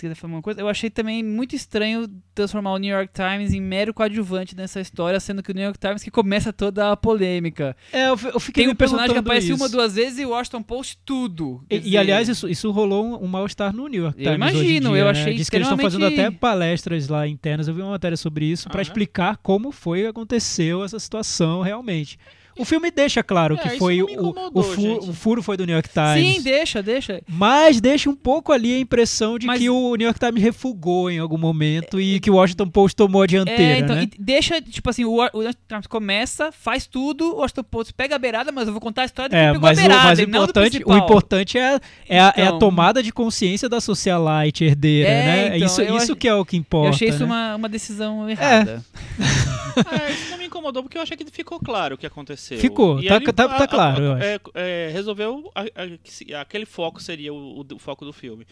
quer falar uma coisa, eu achei também muito estranho transformar o New York Times em mero coadjuvante nessa história, sendo que o New York Times que começa toda a polêmica. É, eu, eu fiquei Tem um personagem que aparece isso. uma, duas vezes e o Washington Post tudo. E, e, dizer, aliás, isso, isso rolou um, um mal-estar no New York Eu Times em imagino, dia, eu né? achei Diz que eles estão fazendo até palestras lá internas. Eu vi uma matéria sobre isso Ah, é? explicar como foi que aconteceu essa situação realmente. O filme deixa claro É, que isso foi o, o, incomodou, fu- gente. o furo foi do New York Times. Sim, deixa, deixa. Mas deixa um pouco ali a impressão de Mas- que o New York Times refugou em algum momento e que o Washington Post tomou a dianteira, É, então, né? deixa, tipo assim, o, o New York Times começa, faz tudo, o Washington Post pega a beirada, mas eu vou contar a história do que É, pegou mas a o, beirada, mas o não do importante, o importante é, é, a, é a Então. tomada de consciência da socialite herdeira, É, né? então, isso isso que é o que importa. Eu achei isso né? uma, uma decisão errada. É, isso não me incomodou porque eu achei que ficou claro o que aconteceu. Ficou, E tá- ele, tá- tá claro, eu acho. é, é, resolveu a- a- aquele foco seria o, o- foco do filme.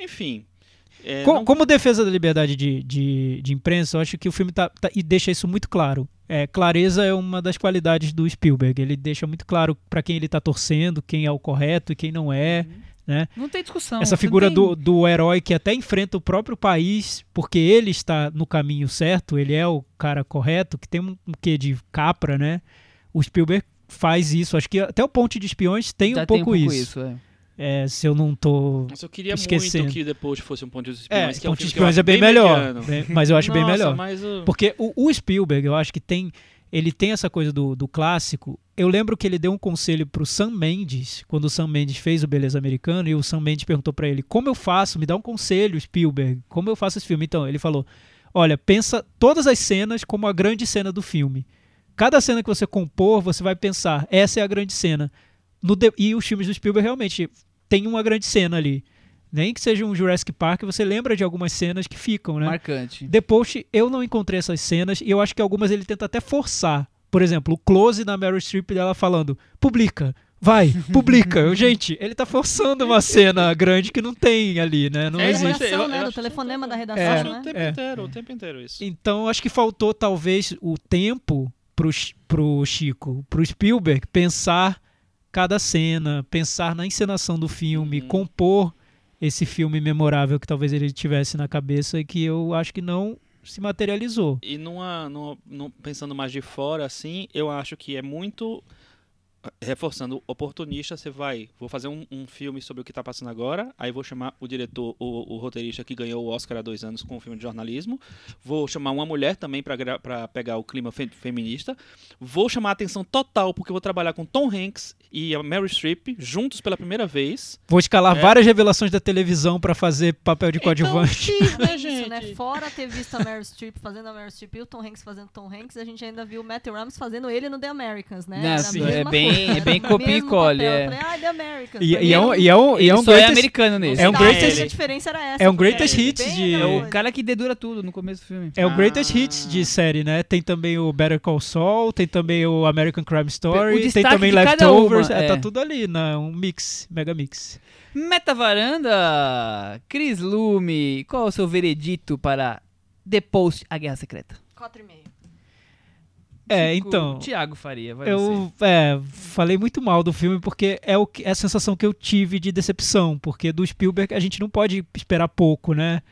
Enfim. é, Co- não- Como defesa da liberdade de, de, de imprensa, eu acho que o filme tá, tá- e deixa isso muito claro. É, clareza é uma das qualidades do Spielberg. Ele deixa muito claro pra quem ele tá torcendo, quem é o correto e quem não é. Não tem discussão. Essa figura tem- do, do herói que até enfrenta o próprio país porque ele está no caminho certo, ele é o cara correto, que tem um, um quê de capra, né? O Spielberg faz isso. Acho que até o Ponte de Espiões tem Já um pouco, isso. isso é. É, se eu não tô. Nossa, eu queria esquecendo. muito que depois fosse um Ponte dos É, Espiões. que é um Ponte de Espiões é acho bem melhor. bem- mas eu acho bem Nossa, melhor. Mas o- Porque o, o Spielberg, eu acho que tem. Ele tem essa coisa do, do clássico. Eu lembro que ele deu um conselho pro Sam Mendes, quando o Sam Mendes fez o Beleza Americana, e o Sam Mendes perguntou pra ele: Como eu faço? Me dá um conselho, Spielberg. Como eu faço esse filme? Então, ele falou: Olha, pensa todas as cenas como a grande cena do filme. Cada cena que você compor, você vai pensar: essa é a grande cena. E os filmes do Spielberg realmente tem uma grande cena ali. Nem que seja um Jurassic Park, você lembra de algumas cenas que ficam, né? Marcante. The Post, eu não encontrei essas cenas e eu acho que algumas ele tenta até forçar. Por exemplo, o close na Meryl Streep dela falando: publica, vai, publica. Gente, ele tá forçando uma cena grande que não tem ali, né? Não É, existe. redação, né, do telefonema da redação, É, né? o tempo É. inteiro, o tempo inteiro isso. Então, acho que faltou talvez o tempo pro, pro Chico, pro Spielberg pensar cada cena, pensar na encenação do filme, Uhum. compor esse filme memorável que talvez ele tivesse na cabeça e que eu acho que não se materializou. E numa, numa- num- pensando mais de fora, assim, eu acho que é muito. Reforçando, oportunista, você vai. Vou fazer um, um filme sobre o que está passando agora. Aí vou chamar o diretor, o, o roteirista que ganhou o Oscar há dois anos com o filme de jornalismo. Vou chamar uma mulher também para pegar o clima fe- feminista. Vou chamar a atenção total, porque eu vou trabalhar com Tom Hanks e a Meryl Streep juntos pela primeira vez. Vou escalar É. várias revelações da televisão pra fazer papel de coadjuvante. Então, né, Isso, gente? né? Fora ter visto a Meryl Streep fazendo a Meryl Streep e o Tom Hanks fazendo Tom Hanks, a gente ainda viu o Matt Ramos fazendo ele no The Americans, né? Não, a sim, é bem- coisa, é bem copia e cole, é. Falei, ah, The Americans. E, Pra e mim é um, e é um, e é um só é greatest, americano nesse. é um greatest- A diferença era essa. é um greatest hits bem de- É o cara que dedura tudo no começo do filme. é o greatest Ah. hits de série, né? Tem também o Better Call Saul, tem também o American Crime Story, O tem também de cada Leftovers. uma, é, tá é. tudo ali, né? Um mix, mega mix. Meta Varanda, Cris Lume, qual é o seu veredito para The Post, A Guerra Secreta? Quatro e meio. É, Chico- então. Tiago Faria, vai. Eu é, falei muito mal do filme porque é, o, que- é a sensação que eu tive de decepção. Porque do Spielberg a gente não pode esperar pouco, né?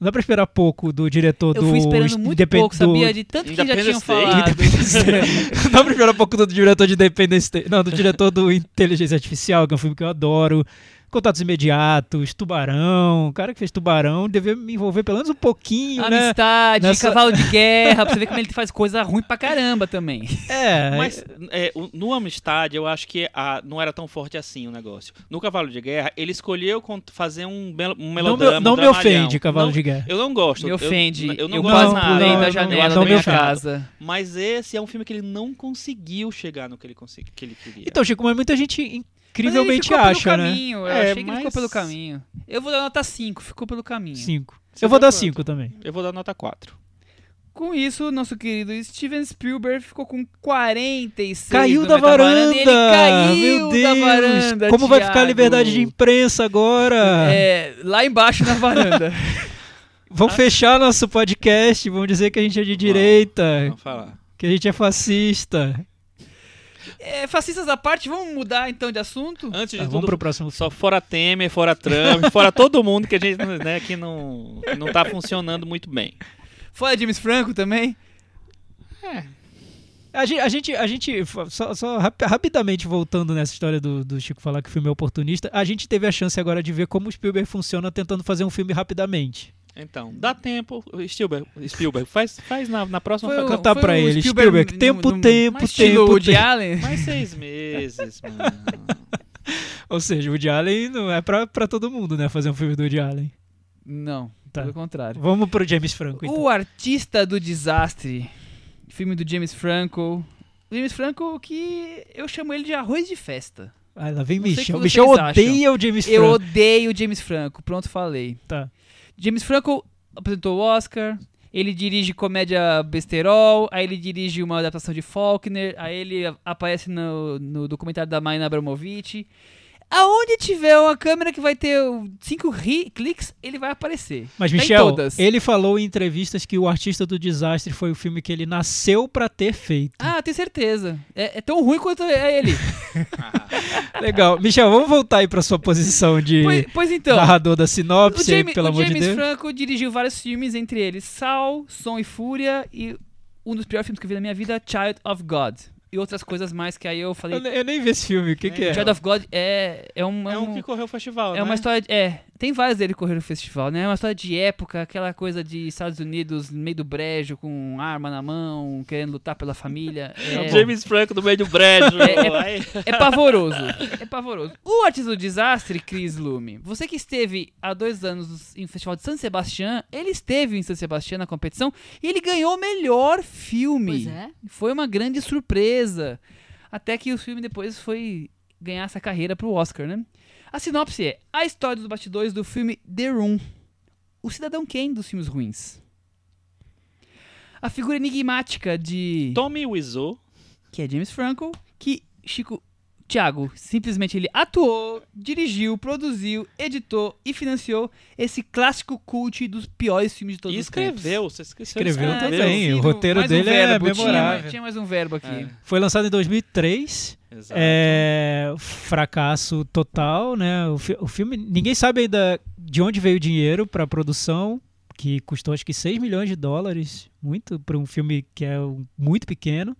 Não dá pra esperar pouco do diretor Eu do. fui esperando muito Independ- pouco, do- sabia? De tanto que já tinham falado. Não dá pra esperar pouco do diretor de Independence Day. Não, do diretor do Inteligência Artificial, que é um filme que eu adoro. Contatos Imediatos, Tubarão. O cara que fez Tubarão devia me envolver pelo menos um pouquinho, né? Amistade, Nessa- cavalo de guerra, pra você ver como ele faz coisa ruim pra caramba também. É, Mas é, no Amistad, eu acho que a- não era tão forte assim o negócio. No Cavalo de Guerra, ele escolheu fazer um, mel- um não, melodrama. me, não um me ofende, Cavalo Não- de Guerra. Eu não gosto. Me eu- ofende. Eu, Eu, não quase gosto pulei não, da não, janela não da me minha casa. Mas esse é um filme que ele não conseguiu chegar no que ele, consegui, que ele queria. Então, Chico, mas muita gente incrivelmente ficou acha, pelo né? caminho. Eu É, achei que ele ficou mas- pelo caminho. Eu vou dar nota 5, ficou pelo caminho. Cinco. Você Eu vou dar quanto? cinco também. Eu vou dar nota 4. Com isso, nosso querido Steven Spielberg ficou com 46 Caiu da varanda! e Ele caiu Meu Deus! da varanda. Como vai ficar a Thiago? liberdade de imprensa agora? É, lá embaixo na varanda. Vamos fechar nosso podcast, vamos dizer que a gente é de direita, Vamos falar. que a gente é fascista. É, fascistas à parte, vamos mudar então de assunto? Antes de Tá, tudo, vamos pro próximo. só fora Temer, fora Trump, fora todo mundo que a gente né, que não, que não tá funcionando muito bem. Fora James Franco também. A gente, a gente, a gente só, só rap- rapidamente voltando nessa história do, do Chico falar que o filme é oportunista, a gente teve a chance agora de ver como o Spielberg funciona tentando fazer um filme rapidamente. Então, dá tempo, Spielberg, Spielberg faz, faz na, na próxima Foi o- fa- Contar foi pra o ele, Spielberg Spielberg, tempo, no- tempo, mais tempo, Woody tempo. Allen. mais seis meses, mano. Ou seja, o Woody Allen não é pra, pra todo mundo, né, fazer um filme do Woody Allen. Não, Tá. pelo contrário. Vamos pro James Franco, então. O Artista do Desastre, filme do James Franco. O James Franco que eu chamo ele de arroz de festa. Ah, lá vem o Michel. Michel odeia o James Eu Franco. odeio o James Franco, pronto, falei. Tá. James Franco apresentou o Oscar, ele dirige comédia besterol, aí ele dirige uma adaptação de Faulkner, aí ele aparece no, no documentário da Marina Abramovic. Aonde tiver uma câmera que vai ter cinco cliques, ele vai aparecer. Mas, Tá Michel, ele falou em entrevistas que o Artista do Desastre foi o filme que ele nasceu pra ter feito. Ah, tenho certeza. É, é tão ruim quanto é ele. Legal. Michel, vamos voltar aí pra sua posição de Pois, pois então, narrador da sinopse, aí, Jamie- pelo o amor de James Deus. Franco dirigiu vários filmes, entre eles Sal, Som e Fúria e um dos piores filmes que eu vi na minha vida, Child of God. E outras coisas mais que aí eu falei. Eu, eu nem vi esse filme, o que, que é? Child of God é, é um. É um que correu o festival, É né? uma história. de- É, tem vários dele que correram no festival, né? É uma história de época, aquela coisa de Estados Unidos no meio do brejo, com arma na mão, querendo lutar pela família. É, James Franco no meio do brejo. É- é- é pavoroso. É pavoroso. O Artista do Desastre, Chris Lume, você que esteve há dois anos em Festival de San Sebastián, ele esteve em San Sebastián na competição e ele ganhou o melhor filme. Pois é. Foi uma grande surpresa. Até que o filme depois foi ganhar essa carreira pro Oscar, né? A sinopse é a história dos bastidores do filme The Room. O cidadão Kane dos filmes ruins. A figura enigmática de Tommy Wiseau. que é James Franco, que Chico Thiago simplesmente ele atuou, dirigiu, produziu, editou e financiou esse clássico cult dos piores filmes de todos E os tempos. escreveu. Você esqueceu Escreveu também. o roteiro mais um dele é verbo, tinha- memorável. Tinha, mais um verbo aqui. É. Foi lançado em 2003. Exato. É, fracasso total, né? O, fi- o filme, ninguém sabe ainda de onde veio o dinheiro para a produção, que custou acho que 6 milhões de dólares, muito para um filme que é um- muito pequeno.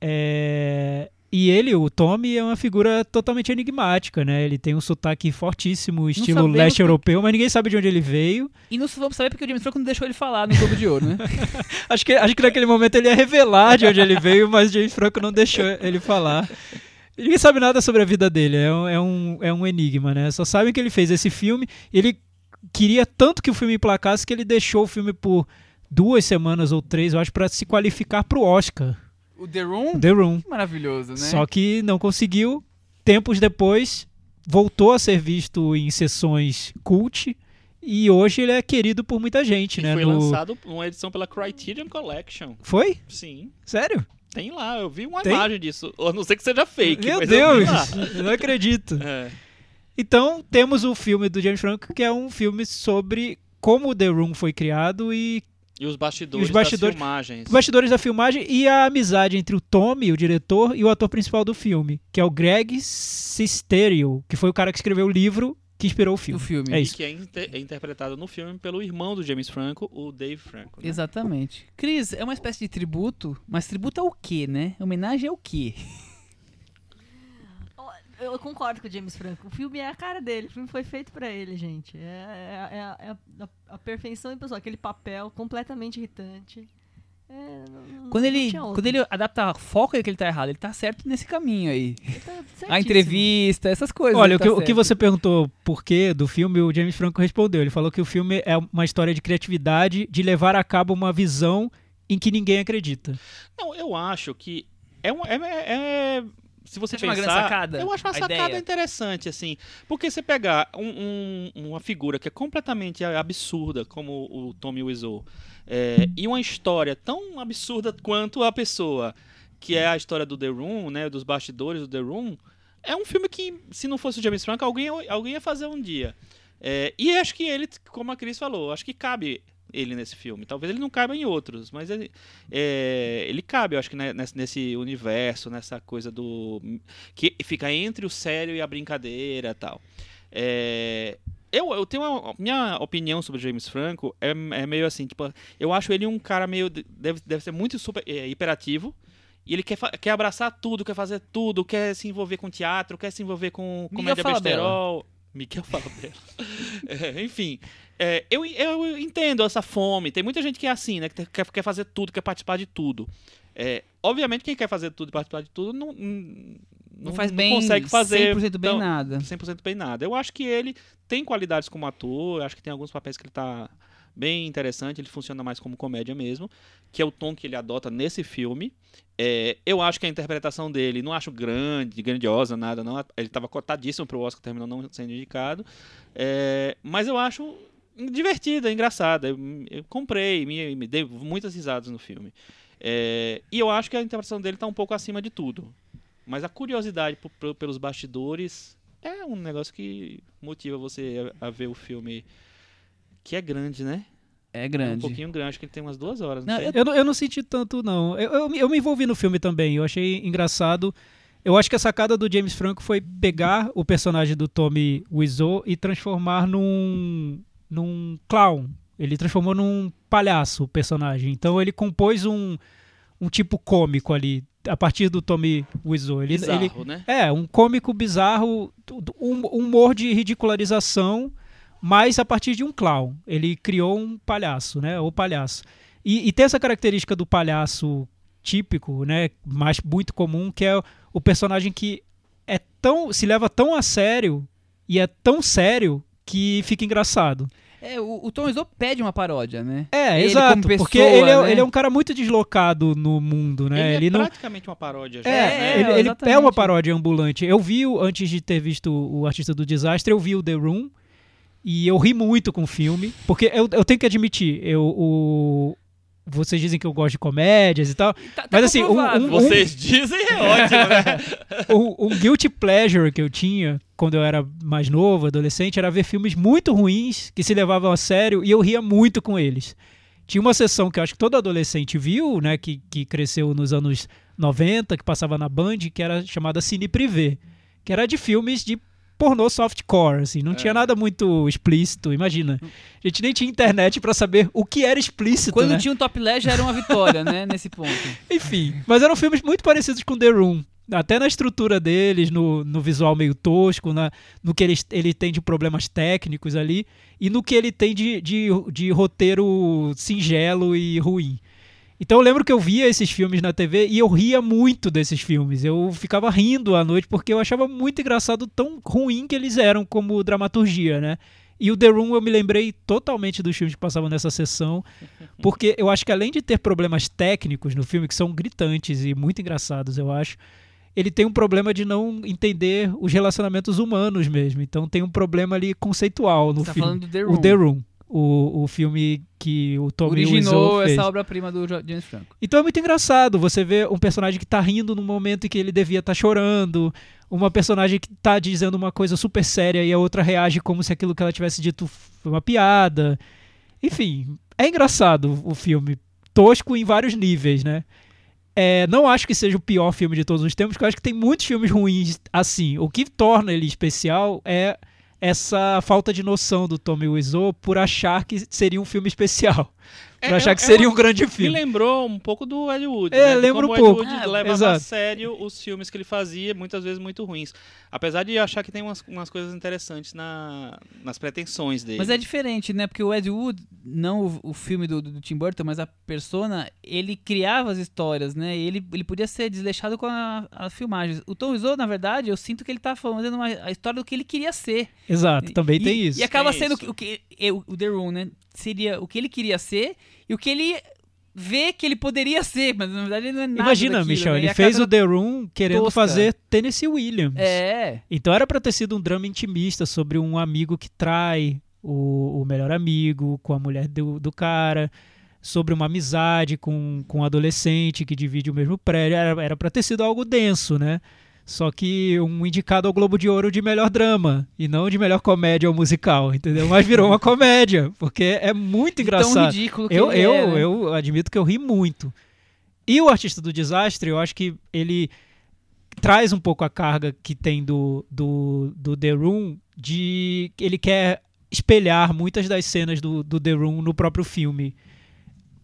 É, e ele, o Tommy, é uma figura totalmente enigmática, né? Ele tem um sotaque fortíssimo, estilo leste europeu, mas ninguém sabe de onde ele veio. E não vamos saber porque o James Franco não deixou ele falar no Globo de Ouro, né? Acho que, acho que naquele momento ele ia revelar de onde ele veio, mas James Franco não deixou ele falar. Ninguém sabe nada sobre a vida dele, é um, é, um, é um enigma, né? Só sabem que ele fez esse filme. Ele queria tanto que o filme emplacasse que ele deixou o filme por duas semanas ou três, eu acho, para se qualificar pro Oscar. O The Room? The Room. Que maravilhoso, né? Só que não conseguiu. Tempos depois, voltou a ser visto em sessões cult. E hoje ele é querido por muita gente, E né? foi no- lançado uma edição pela Criterion Collection. Foi? Sim. Sério? Tem lá, eu vi uma Tem? imagem disso. A não ser que seja fake. Meu Deus! Eu não acredito. É. Então, temos o filme do James Franco, que é um filme sobre como o The Room foi criado e E os bastidores, E os bastidores- das filmagens. os bastidores da filmagem e a amizade entre o Tommy, o diretor, e o ator principal do filme, que é o Greg Sestero, que foi o cara que escreveu o livro que inspirou o filme. filme. É E isso. que é, inter- é interpretado no filme pelo irmão do James Franco, o Dave Franco. né? Exatamente. Cris, é uma espécie de tributo, mas tributo ao quê, né? Homenagem ao quê? Eu concordo com o James Franco. O filme é a cara dele. O filme foi feito pra ele, gente. É, é- é a- é a, a- perfeição em pessoa. Aquele papel completamente irritante. É, não- Quando não ele, quando ele adapta a foco, é que ele tá errado. Ele tá certo nesse caminho aí. Ele tá A entrevista, essas coisas. Olha, o tá que, o que você perguntou por quê do filme, o James Franco respondeu. Ele falou que o filme é uma história de criatividade, de levar a cabo uma visão em que ninguém acredita. Não, eu acho que é um. É, é- é- se você Você pensar, sacada? eu acho uma sacada ideia? interessante, assim. Porque você pegar um- um- uma figura que é completamente absurda, como o Tommy Wiseau, é, e uma história tão absurda quanto a pessoa, que é a história do The Room, né, dos bastidores do The Room, é um filme que, se não fosse o James Franco, alguém, alguém ia fazer um dia. É, e acho que ele, como a Cris falou, acho que cabe ele nesse filme. Talvez ele não caiba em outros, mas ele, é, ele cabe, eu acho que né, nesse, nesse universo, nessa coisa do. que fica entre o sério e a brincadeira e tal. É, eu, eu tenho uma. Minha opinião sobre o James Franco é, é meio assim, tipo, eu acho ele um cara meio. Deve, deve ser muito super, é, hiperativo. E ele quer, quer abraçar tudo, quer fazer tudo, quer se envolver com teatro, quer se envolver com Miguel comédia besterol. Miguel Falabella. É, enfim, é, eu, eu entendo essa fome. Tem muita gente que é assim, né? Que quer, quer fazer tudo, quer participar de tudo. É, obviamente, quem quer fazer tudo e participar de tudo não, não, Não faz bem consegue fazer 100% bem tão- nada. 100% bem nada. Eu acho que ele tem qualidades como ator, eu acho que tem alguns papéis que ele tá bem interessante, ele funciona mais como comédia mesmo, que é o tom que ele adota nesse filme. É, eu acho que a interpretação dele, não acho grande, grandiosa, nada, não. Ele estava cotadíssimo para o Oscar, terminou não sendo indicado. É, mas eu acho divertida, engraçada. Eu, eu comprei, me, me dei muitas risadas no filme. É, e eu acho que a interpretação dele está um pouco acima de tudo. Mas a curiosidade pelos bastidores é um negócio que motiva você a, a ver o filme, que é grande, né? É É um grande. pouquinho grande, acho que ele tem umas duas horas. Não, Não? Eu, não- eu não senti tanto, não. Eu, eu, me- eu me envolvi no filme também, eu achei engraçado. Eu acho que a sacada do James Franco foi pegar o personagem do Tommy Wiseau e transformar num, num clown. Ele transformou num palhaço o personagem. Então ele compôs um, um tipo cômico ali, a partir do Tommy Wiseau. Ele, ele, Bizarro, né? é, um cômico bizarro, um um humor de ridicularização, mas a partir de um clown. Ele criou um palhaço, né? O palhaço. E, e tem essa característica do palhaço típico, né? Mais muito comum, que é o personagem que é tão se leva tão a sério e é tão sério que fica engraçado. É, o, o Tom Wiseau pede uma paródia, né? É, Ele exato, como porque pessoa, ele é, né? ele é um cara muito deslocado no mundo, né? Ele, é não praticamente uma paródia já, é, né? ele, ele é uma paródia ambulante. Eu vi, antes de ter visto o Artista do Desastre, eu vi o The Room e eu ri muito com o filme, porque eu, eu tenho que admitir, eu, o, vocês dizem que eu gosto de comédias e tal, Tá- tá Mas assim, um- um- Vocês dizem é ótimo, né? um, um guilty pleasure que eu tinha quando eu era mais novo, adolescente, era ver filmes muito ruins que se levavam a sério e eu ria muito com eles. Tinha uma sessão que eu acho que todo adolescente viu, né, que, que cresceu nos anos 90, que passava na Band, que era chamada Cine Privé, que era de filmes de pornô softcore, assim, não tinha nada muito explícito, imagina. A gente nem tinha internet pra saber o que era explícito, Quando né? tinha um topless já era uma vitória, né? Nesse ponto. Enfim, mas eram filmes muito parecidos com The Room. Até na estrutura deles, no, no visual meio tosco, na, no que ele, ele tem de problemas técnicos ali, e no que ele tem de, de, de roteiro singelo e ruim. Então eu lembro que eu via esses filmes na TV e eu ria muito desses filmes. Eu ficava rindo à noite porque eu achava muito engraçado tão ruim que eles eram como dramaturgia, né? E o The Room eu me lembrei totalmente dos filmes que passavam nessa sessão, porque eu acho que além de ter problemas técnicos no filme, que são gritantes e muito engraçados, eu acho, ele tem um problema de não entender os relacionamentos humanos mesmo. Então tem um problema ali conceitual no Você tá filme. falando do The Room. O The Room. O, o filme que o Tommy Originou Wiseau essa obra-prima do James Franco. Então é muito engraçado você ver um personagem que tá rindo no momento em que ele devia estar chorando, uma personagem que tá dizendo uma coisa super séria e a outra reage como se aquilo que ela tivesse dito foi uma piada. Enfim, é engraçado o filme, tosco em vários níveis, né? É, não acho que seja o pior filme de todos os tempos, porque eu acho que tem muitos filmes ruins assim. O que torna ele especial é essa falta de noção do Tommy Wiseau por achar que seria um filme especial. É- por achar é- que é seria um grande Me filme. lembrou um pouco do Ed Wood. É, né? Lembra um o Ed pouco. Wood a sério os filmes que ele fazia, muitas vezes muito ruins. Apesar de achar que tem umas, umas coisas interessantes na, nas pretensões dele. Mas é diferente, né? Porque o Ed Wood, não o, o filme do, do Tim Burton, mas a persona, ele criava as histórias, né? Ele, ele podia ser desleixado com as filmagens. O Tom Wiseau, na verdade, eu sinto que ele tá fazendo uma, a história do que ele queria ser. Exato, também E- tem isso. E acaba Tem sendo isso. o que o, o The Room, né? Seria o que ele queria ser e o que ele vê que ele poderia ser, mas na verdade ele não é nada Imagina, daquilo, Michel, né? ele fez o The Room querendo tosca. fazer Tennessee Williams. É. Então era pra ter sido um drama intimista sobre um amigo que trai o, o melhor amigo com a mulher do, do cara, sobre uma amizade com, com um adolescente que divide o mesmo prédio. Era, era pra ter sido algo denso, né? Só que um indicado ao Globo de Ouro de melhor drama e não de melhor comédia ou musical, entendeu? Mas virou uma comédia, porque é muito Tão engraçado. ridículo que Eu, ele eu, é, né? eu admito que eu ri muito. E o Artista do Desastre, eu acho que ele traz um pouco a carga que tem do, do, do The Room, de ele quer espelhar muitas das cenas do, do The Room no próprio filme.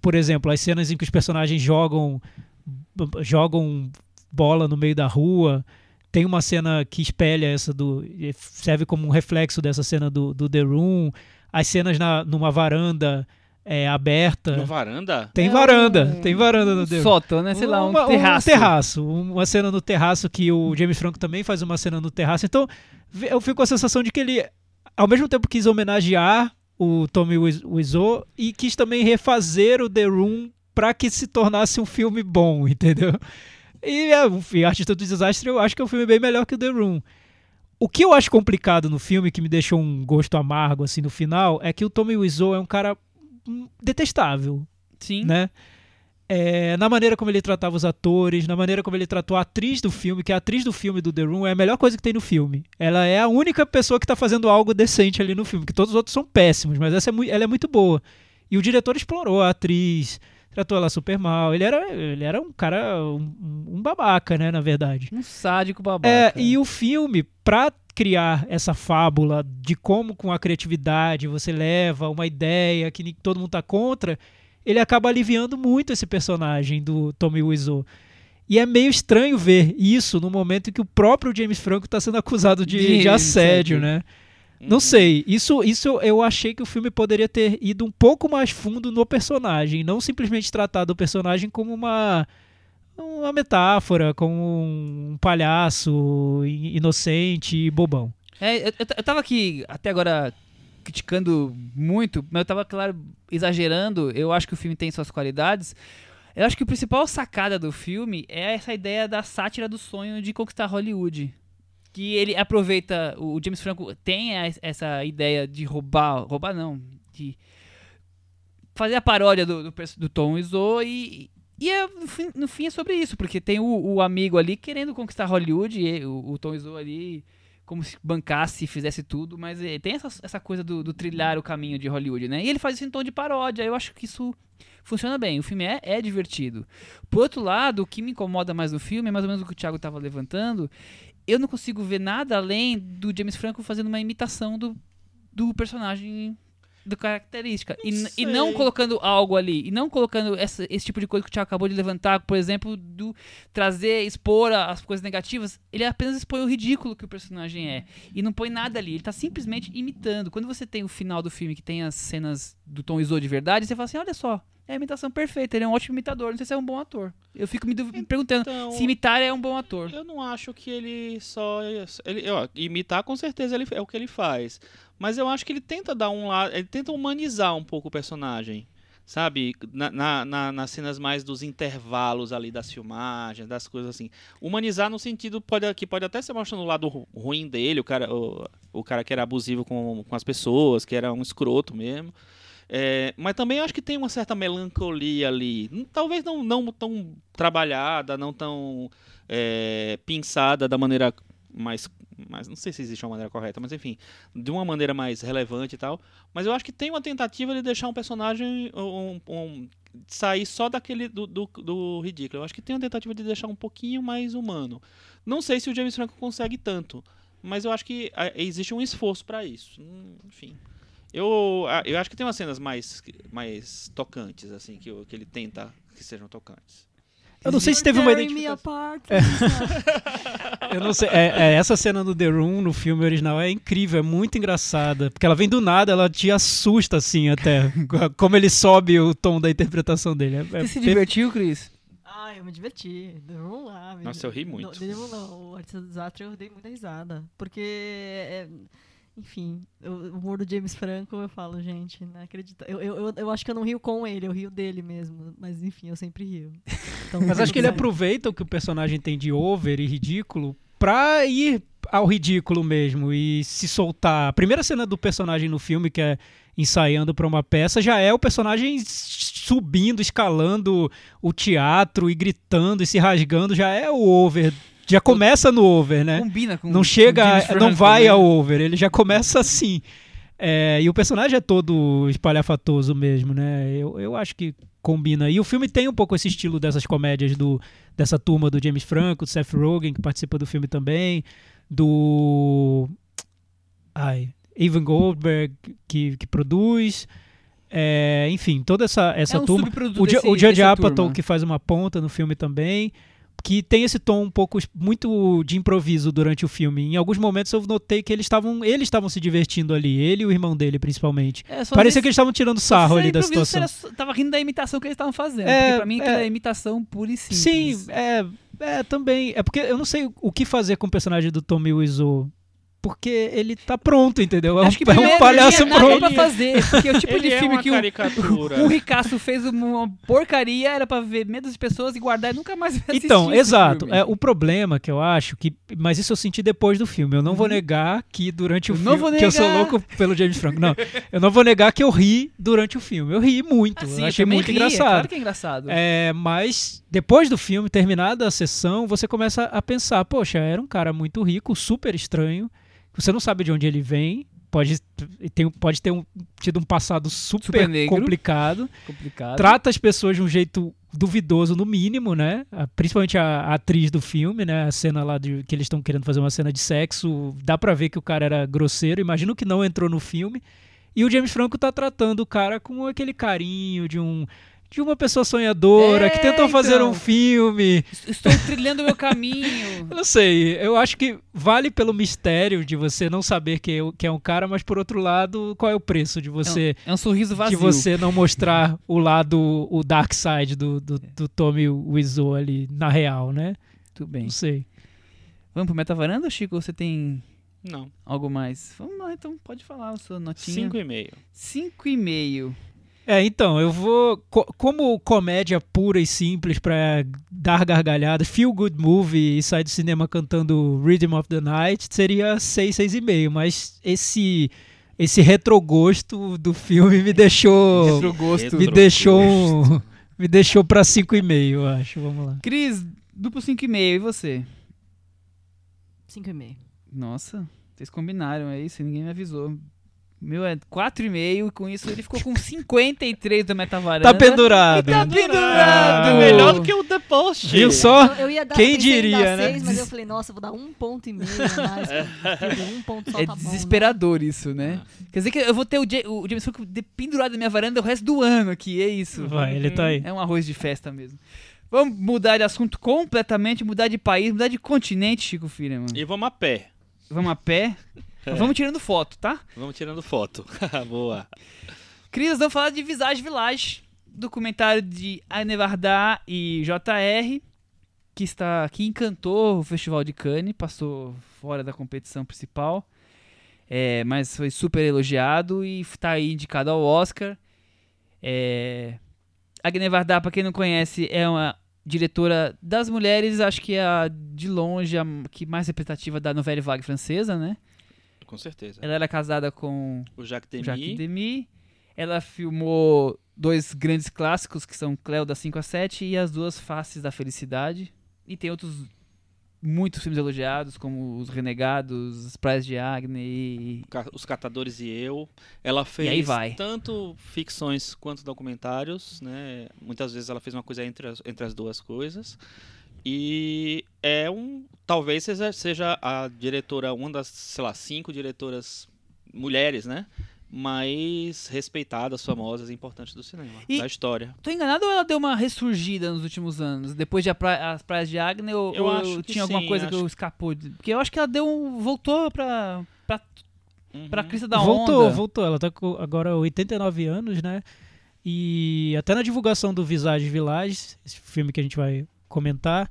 Por exemplo, as cenas em que os personagens jogam jogam bola no meio da rua. Tem uma cena que espelha essa do. serve como um reflexo dessa cena do, do The Room. As cenas na, numa varanda é, aberta. No varanda? Tem É varanda, um- tem varanda no um The Room. sótão, né? Sei lá, um Uma- terraço. terraço. Uma cena no terraço que o James Franco também faz uma cena no terraço. Então, eu fico com a sensação de que ele, ao mesmo tempo, quis homenagear o Tommy Wiseau e quis também refazer o The Room para que se tornasse um filme bom, entendeu? E é, fi- Artista do Desastre eu acho que é um filme bem melhor que o The Room. O que eu acho complicado no filme, que me deixou um gosto amargo assim no final, é que o Tommy Wiseau é um cara hum, detestável Sim. né? É, na maneira como ele tratava os atores, na maneira como ele tratou a atriz do filme, que a atriz do filme do The Room é a melhor coisa que tem no filme. Ela é a única pessoa que tá fazendo algo decente ali no filme, que todos os outros são péssimos, mas essa é mui- ela é muito boa. E o diretor explorou a atriz, tratou ela super mal. Ele era, ele era um cara, um, um babaca, né, na verdade. Um sádico babaca. É, e o filme, pra criar essa fábula de como com a criatividade você leva uma ideia que todo mundo tá contra, ele acaba aliviando muito esse personagem do Tommy Wiseau. E é meio estranho ver isso no momento em que o próprio James Franco tá sendo acusado de, De de assédio, assédio. né? Não Uhum. sei, isso, isso eu achei que o filme poderia ter ido um pouco mais fundo no personagem, não simplesmente tratar do personagem como uma uma metáfora, como um palhaço inocente e bobão. É, eu, eu, eu tava aqui até agora criticando muito, mas eu tava, claro, exagerando. Eu acho que o filme tem suas qualidades. Eu acho que a principal sacada do filme é essa ideia da sátira do sonho de conquistar Hollywood. Que ele aproveita, o James Franco tem essa ideia de roubar, roubar não, de fazer a paródia do, do, do Tom Wiseau e, e é, no, fim, no fim é sobre isso, porque tem o, o amigo ali querendo conquistar Hollywood e o, o Tom Wiseau ali como se bancasse e fizesse tudo, mas eh, tem essa, essa coisa do, do trilhar o caminho de Hollywood, né? E ele faz isso em tom de paródia, eu acho que isso funciona bem, o filme é, é divertido. Por outro lado, o que me incomoda mais no filme é mais ou menos o que o Thiago estava levantando, eu não consigo ver nada além do James Franco fazendo uma imitação do, do personagem do característica. E, n- e não colocando algo ali e não colocando essa- esse tipo de coisa que o Thiago acabou de levantar, por exemplo, do trazer, expor as coisas negativas, ele apenas expõe o ridículo que o personagem é. E não põe nada ali, ele tá simplesmente imitando. Quando você tem o final do filme que tem as cenas do Tom Wiseau de verdade, você fala assim, olha só, é a imitação perfeita, ele é um ótimo imitador, não sei se é um bom ator. Eu fico me me perguntando Então, se imitar é um bom ator. Eu não acho que ele só. Ele, ó, imitar com certeza ele, é o que ele faz. Mas eu acho que ele tenta dar um lado. Ele tenta humanizar um pouco o personagem. Sabe? Na, na- na- nas cenas mais dos intervalos ali das filmagens, das coisas assim. Humanizar no sentido pode, que pode até ser mostrando o lado ru- ruim dele, o cara, o, o cara que era abusivo com, com as pessoas, que era um escroto mesmo. É, mas também acho que tem uma certa melancolia ali. Talvez não, não tão trabalhada, não tão é, pensada da maneira mais. Não sei se existe uma maneira correta, mas enfim, de uma maneira mais relevante e tal. Mas eu acho que tem uma tentativa de deixar um personagem. Um, um- sair só daquele. Do, do, do ridículo. Eu acho que tem uma tentativa de deixar um pouquinho mais humano. Não sei se o James Franco consegue tanto. mas eu acho que ah, existe um esforço para isso. Hum, Enfim. Eu, ah, eu acho que tem umas cenas mais, mais tocantes, assim, que, eu- que ele tenta que sejam tocantes. Eu não sei se teve uma identificação. apart. Eu não sei. É, é, essa cena do The Room no filme original é incrível, é muito engraçada. Porque ela vem do nada, ela te assusta, assim, até. Como ele sobe o tom da interpretação dele. É, é Você se divertiu, Cris? Ah, eu me diverti. Vamos lá. me- Nossa, eu ri muito. Não, The Devil não. O Artista do Desastre eu dei muita risada. Porque, é, enfim, o o humor do James Franco, eu falo, gente, não acredita. Eu, eu, eu, eu acho que eu não rio com ele, eu rio dele mesmo. Mas, enfim, eu sempre rio. Então, Mas acho que ele aproveita o que o personagem tem de over e ridículo pra ir ao ridículo mesmo e se soltar. A primeira cena do personagem no filme, que é ensaiando pra uma peça, já é o personagem subindo, escalando o teatro e gritando e se rasgando, já é o over. Já começa no over, né? Combina com não com chega, James não vai ao over, ele já começa assim. É, e o personagem é todo espalhafatoso mesmo, né? Eu, eu acho que combina. E o filme tem um pouco esse estilo dessas comédias do, dessa turma do James Franco, do Seth Rogen, que participa do filme também, do. Ai, Evan Goldberg, que, que produz. É, enfim, toda essa, essa é um turma. O, desse- o Judge Apatow, que faz uma ponta no filme também, que tem esse tom um pouco muito de improviso durante o filme. Em alguns momentos eu notei que eles estavam eles estavam se divertindo ali, ele e o irmão dele principalmente. É, Parecia que eles estavam tirando sarro ali da situação. era- tava rindo da imitação que eles estavam fazendo. É, porque pra mim é. é imitação pura e Sim, simples. é, é também. É porque eu não sei o que fazer com o personagem do Tommy Wiseau. Porque ele tá pronto, entendeu? É um, Acho que é um primeiro palhaço não pronto. pra fazer. Porque o tipo Ele de é filme uma que o, caricatura. o Ricasso fez uma porcaria era pra ver medo de pessoas e guardar e nunca mais assistir Então, exato. filme. É, o problema que eu acho, que, mas isso eu senti depois do filme. Eu não vou negar que durante o Uhum. Eu não filme. Que eu sou louco pelo James Franco. Não. Eu não vou negar que eu ri durante o filme. Eu ri muito. Ah, sim, eu eu achei também muito ri, é engraçado. claro que é engraçado. É, mas depois do filme, terminada a sessão, você começa a pensar, poxa, era um cara muito rico, super estranho. Você não sabe de onde ele vem. Pode, tem, pode ter um- tido um passado super, Super negro. complicado. Complicado. Trata as pessoas de um jeito duvidoso, no mínimo, né? A- Principalmente a, a atriz do filme, né? A cena lá de que eles estão querendo fazer uma cena de sexo. Dá pra ver que o cara era grosseiro. Imagino que não entrou no filme. E o James Franco tá tratando o cara com aquele carinho de um de uma pessoa sonhadora é, que tentou então, fazer um então. filme. Estou trilhando meu caminho. não sei, eu acho que vale pelo mistério de você não saber que, que é um é cara, mas por outro lado, qual é o preço de você. É um, é um sorriso vazio. De você não mostrar o lado, o dark side do, do, é. do Tommy Wiseau ali, na real, né? Tudo bem. Não sei. Vamos pro metavaranda Chico? Você tem. Não. Algo mais? Vamos lá, então pode falar a sua notinha. 5,5. 5,5. É, então, eu vou. co- como comédia pura e simples pra dar gargalhadas, feel good movie e sair do cinema cantando Rhythm of the Night, seria 6, 6,5. Mas esse. Esse retrogosto do filme me deixou. Retrogosto. me deixou. Me deixou pra 5,5, eu acho. Vamos lá. Cris, duplo cinco e meio. E você? Cinco e meio. Nossa, vocês combinaram, é isso? Ninguém me avisou. Meu é 4,5 e com isso ele ficou com 53 da Metavaranda. Tá pendurado. E tá pendurado. Ah, melhor do que o The Post. Viu só? Eu, eu ia dar, Quem diria, dar né? seis, mas eu falei, nossa, eu vou dar um ponto e meio mais. porque um ponto só É tá bom, né? desesperador isso, né? Quer dizer que eu vou ter o, o James Franco de- pendurado na minha varanda o resto do ano aqui, é isso. Vai, ele tá aí. É um arroz de festa mesmo. Vamos mudar de assunto completamente, mudar de país, mudar de continente, Chico Filho, mano. E vamos a pé. Vamos a pé. Mas Vamos tirando foto, tá? Vamos tirando foto. Boa. Cris, vamos falar de Visage Village, documentário de Aine Varda e JR, que está que encantou o Festival de Cannes, passou fora da competição principal, é, mas foi super elogiado e está aí indicado ao Oscar. É, Agne Varda, para quem não conhece, é uma diretora das mulheres, acho que é a, de longe a que mais representativa da novela vague francesa, né? Com certeza. Ela era casada com O Jacques Demy. Jacques Demy. Ela filmou dois grandes clássicos que são Cleo da 5 a 7 e As Duas Faces da Felicidade. E tem outros muitos filmes elogiados, como Os Renegados, As Praias de Agni e... Os Catadores e Eu. Ela fez aí vai. tanto ficções quanto documentários, né? Muitas vezes ela fez uma coisa entre as, entre as duas coisas. E é um. Talvez seja, seja a diretora, uma das, sei lá, cinco diretoras mulheres, né? Mais respeitadas, famosas e importantes do cinema, E- da história. Tô enganado ou ela deu uma ressurgida nos últimos anos? Depois de a pra- as praias de Agner, ou, Eu ou acho que tinha alguma sim, coisa que acho- eu escapou? Porque eu acho que ela deu um. voltou pra, pra, pra Uhum. crista da voltou, onda. voltou. Ela tá com agora 89 anos, né? E até na divulgação do Visage Village, esse filme que a gente vai comentar,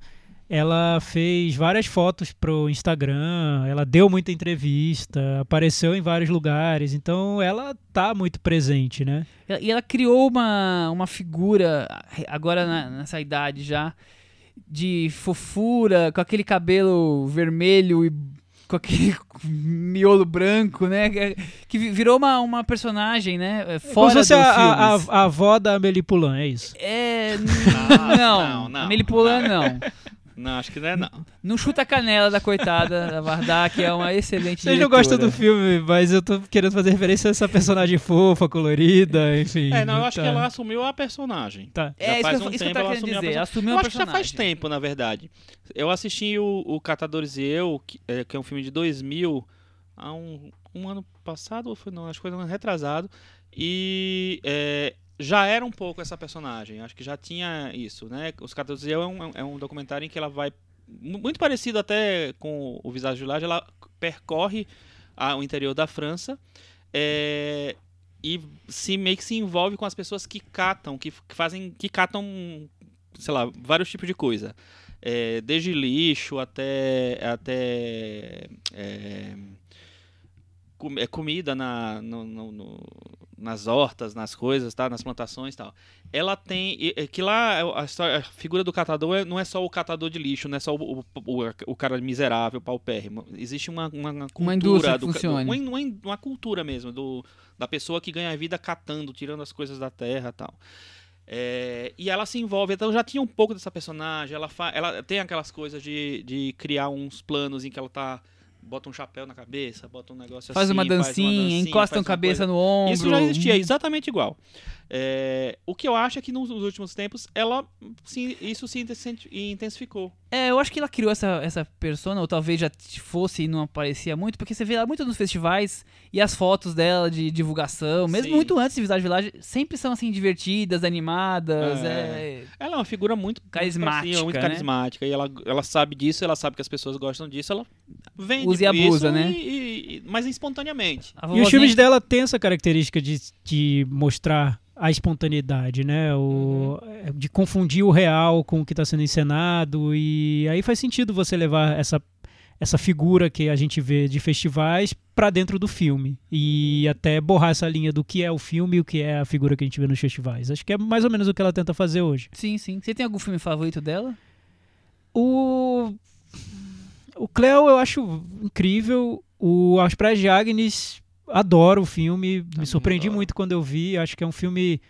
ela fez várias fotos pro Instagram, ela deu muita entrevista, apareceu em vários lugares, então ela tá muito presente, né? Ela- E ela criou uma, uma figura, agora na- nessa idade já, de fofura, com aquele cabelo vermelho e com aquele miolo branco, né? Que- Que vi- virou uma, uma personagem, né? é, Como Fora se dos fosse a, a, a- avó da Amélie Poulain, é isso. É. n- Não, não, não, não, Amélie Poulain não. Não, acho que não é não. Não chuta a canela da coitada da Vardá, que é uma excelente Vocês não gostam do filme, mas eu tô querendo fazer referência a essa personagem fofa, colorida, enfim. É, não, eu acho tá. que ela assumiu a personagem. Tá. É, Já isso, faz que eu, um isso que eu tempo ela querendo assumiu a dizer. personagem. Eu acho que já faz tempo, na verdade. Eu assisti o, o Catadores e Eu, que é, que é um filme de 2000, há um, um ano passado, ou foi não, acho que foi um ano retrasado, e é, já era um pouco essa personagem, acho que já tinha isso, né? Os Catadores e Eu é um, é um documentário em que ela vai, mu- muito parecido até com o Visage Village, ela percorre a- o interior da França, é, e se meio que se envolve com as pessoas que catam, que, que fazem, que catam, sei lá, vários tipos de coisa. É, desde lixo até até é, com- é, comida na, no- no- no- nas hortas, nas coisas, tá? nas plantações e tal. Ela tem. é que lá a, história- a figura do catador é- não é só o catador de lixo, não é só o, o, o- o cara miserável, paupérrimo. Existe uma, uma, uma cultura. que do, funcione. uma, uma, cultura mesmo, do, da pessoa que ganha a vida catando, tirando as coisas da terra e tal. É, e ela se envolve, então já tinha um pouco dessa personagem, ela, fa- ela tem aquelas coisas de, de criar uns planos em que ela tá. Bota um chapéu na cabeça, bota um negócio Faz assim. uma dancinha, dancinha, encosta faz a uma cabeça coisa. no ombro. Isso já existia, exatamente igual. É, o que eu acho é que nos nos últimos tempos ela se- isso se intensi- intensificou. É, eu acho que ela criou essa, essa persona, ou talvez já fosse e não aparecia muito, porque você vê ela muito nos festivais e as fotos dela de divulgação, mesmo Sim. muito antes de Visage Village, sempre são assim divertidas, animadas, é. Ela é uma figura muito muito Carismática, cima, muito né? carismática e ela, ela sabe disso, ela sabe que as pessoas gostam disso, ela vende Usa e por abusa, né? e- e- mas espontaneamente. A E os filmes dela têm essa característica de, de mostrar a espontaneidade, né? O, Uhum. De confundir o real com o que está sendo encenado. E aí faz sentido você levar essa, essa figura que a gente vê de festivais para dentro do filme. E até borrar essa linha do que é o filme e o que é a figura que a gente vê nos festivais. Acho que é mais ou menos o que ela tenta fazer hoje. Sim, sim. Você tem algum filme favorito dela? O. O Cleo eu acho incrível. O As Praias de Agnes, adoro o filme. Também me surpreendi adoro. muito quando eu vi. Acho que é um filme.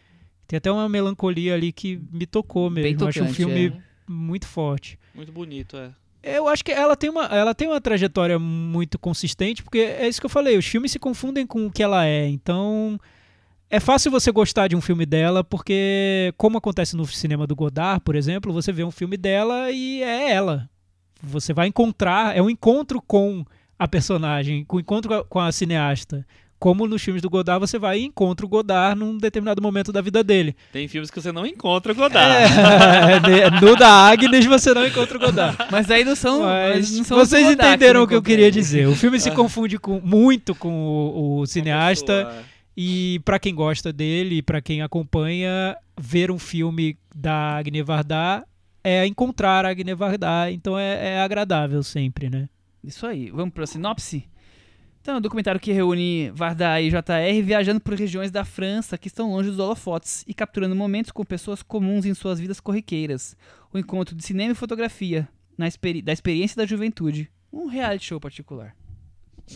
Tem até uma melancolia ali que me tocou Bem mesmo. acho um tocante, filme é. muito forte. Muito bonito, é. Eu acho que ela tem, uma, ela tem uma trajetória muito consistente, porque é isso que eu falei, os filmes se confundem com o que ela é. Então, é fácil você gostar de um filme dela, porque, como acontece no cinema do Godard, por exemplo, você vê um filme dela e é ela. Você vai encontrar, é um encontro com a personagem, com o encontro com a- com a cineasta. Como nos filmes do Godard, você vai e encontra o Godard num determinado momento da vida dele. Tem filmes que você não encontra Godard. É, no da Agnes você não encontra o Godard. Mas aí não são. Mas não são vocês entenderam o que eu queria dizer. O filme se confunde com- muito com o, o cineasta e pra quem gosta dele, pra quem acompanha, ver um filme da Agne Varda é encontrar a Agne Varda, então é, é agradável sempre, né? Isso aí. Vamos pra sinopse? Então, é um documentário que reúne Varda e JR viajando por regiões da França que estão longe dos holofotes e capturando momentos com pessoas comuns em suas vidas corriqueiras. O encontro de cinema e fotografia, na experi- da experiência da juventude. Um reality show particular.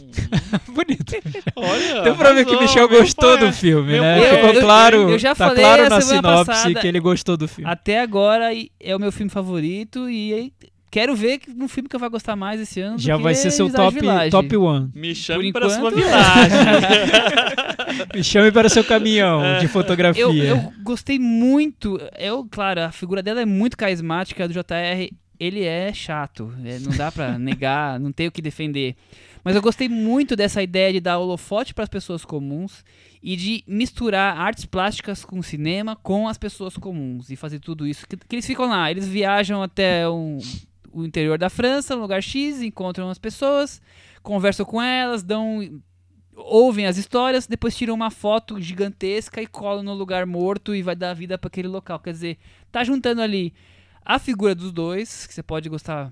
Bonito. Olha, Deu pra ver que o Michel gostou pai. do filme, né? pai. Ficou Eu- eu- claro, eu já tá falei claro a na sinopse passada- que ele gostou do filme. Até agora é o meu filme favorito e quero ver que- um filme que eu vou gostar mais esse ano. Já vai ser seu top, Village. top one. Me chame Por para sua enquanto, vilagem. Me chame para seu caminhão de fotografia. Eu, eu gostei muito. Eu, claro, a figura dela é muito carismática, a do JR. ele é chato. é, não dá pra negar, não tem o que defender. Mas eu gostei muito dessa ideia de dar holofote para as pessoas comuns e de misturar artes plásticas com cinema com as pessoas comuns e fazer tudo isso. Que, que eles ficam lá, eles viajam até um, o interior da França, um lugar X, encontram as pessoas, conversam com elas, dão ouvem as histórias, depois tiram uma foto gigantesca e colam no lugar morto e vai dar vida para aquele local. Quer dizer, tá juntando ali a figura dos dois, que você pode gostar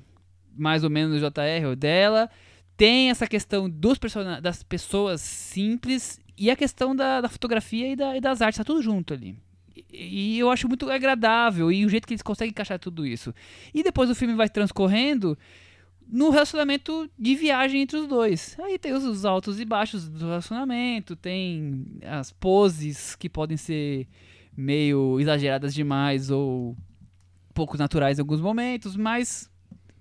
mais ou menos do JR ou dela. Tem essa questão dos person das pessoas simples e a questão da, da fotografia e, da, e, das artes, tá tudo junto ali. E, eu acho muito agradável e o jeito que eles conseguem encaixar tudo isso. E depois o filme vai transcorrendo no relacionamento de viagem entre os dois. Aí tem os, altos e baixos do relacionamento, tem as poses que podem ser meio exageradas demais ou pouco naturais em alguns momentos, mas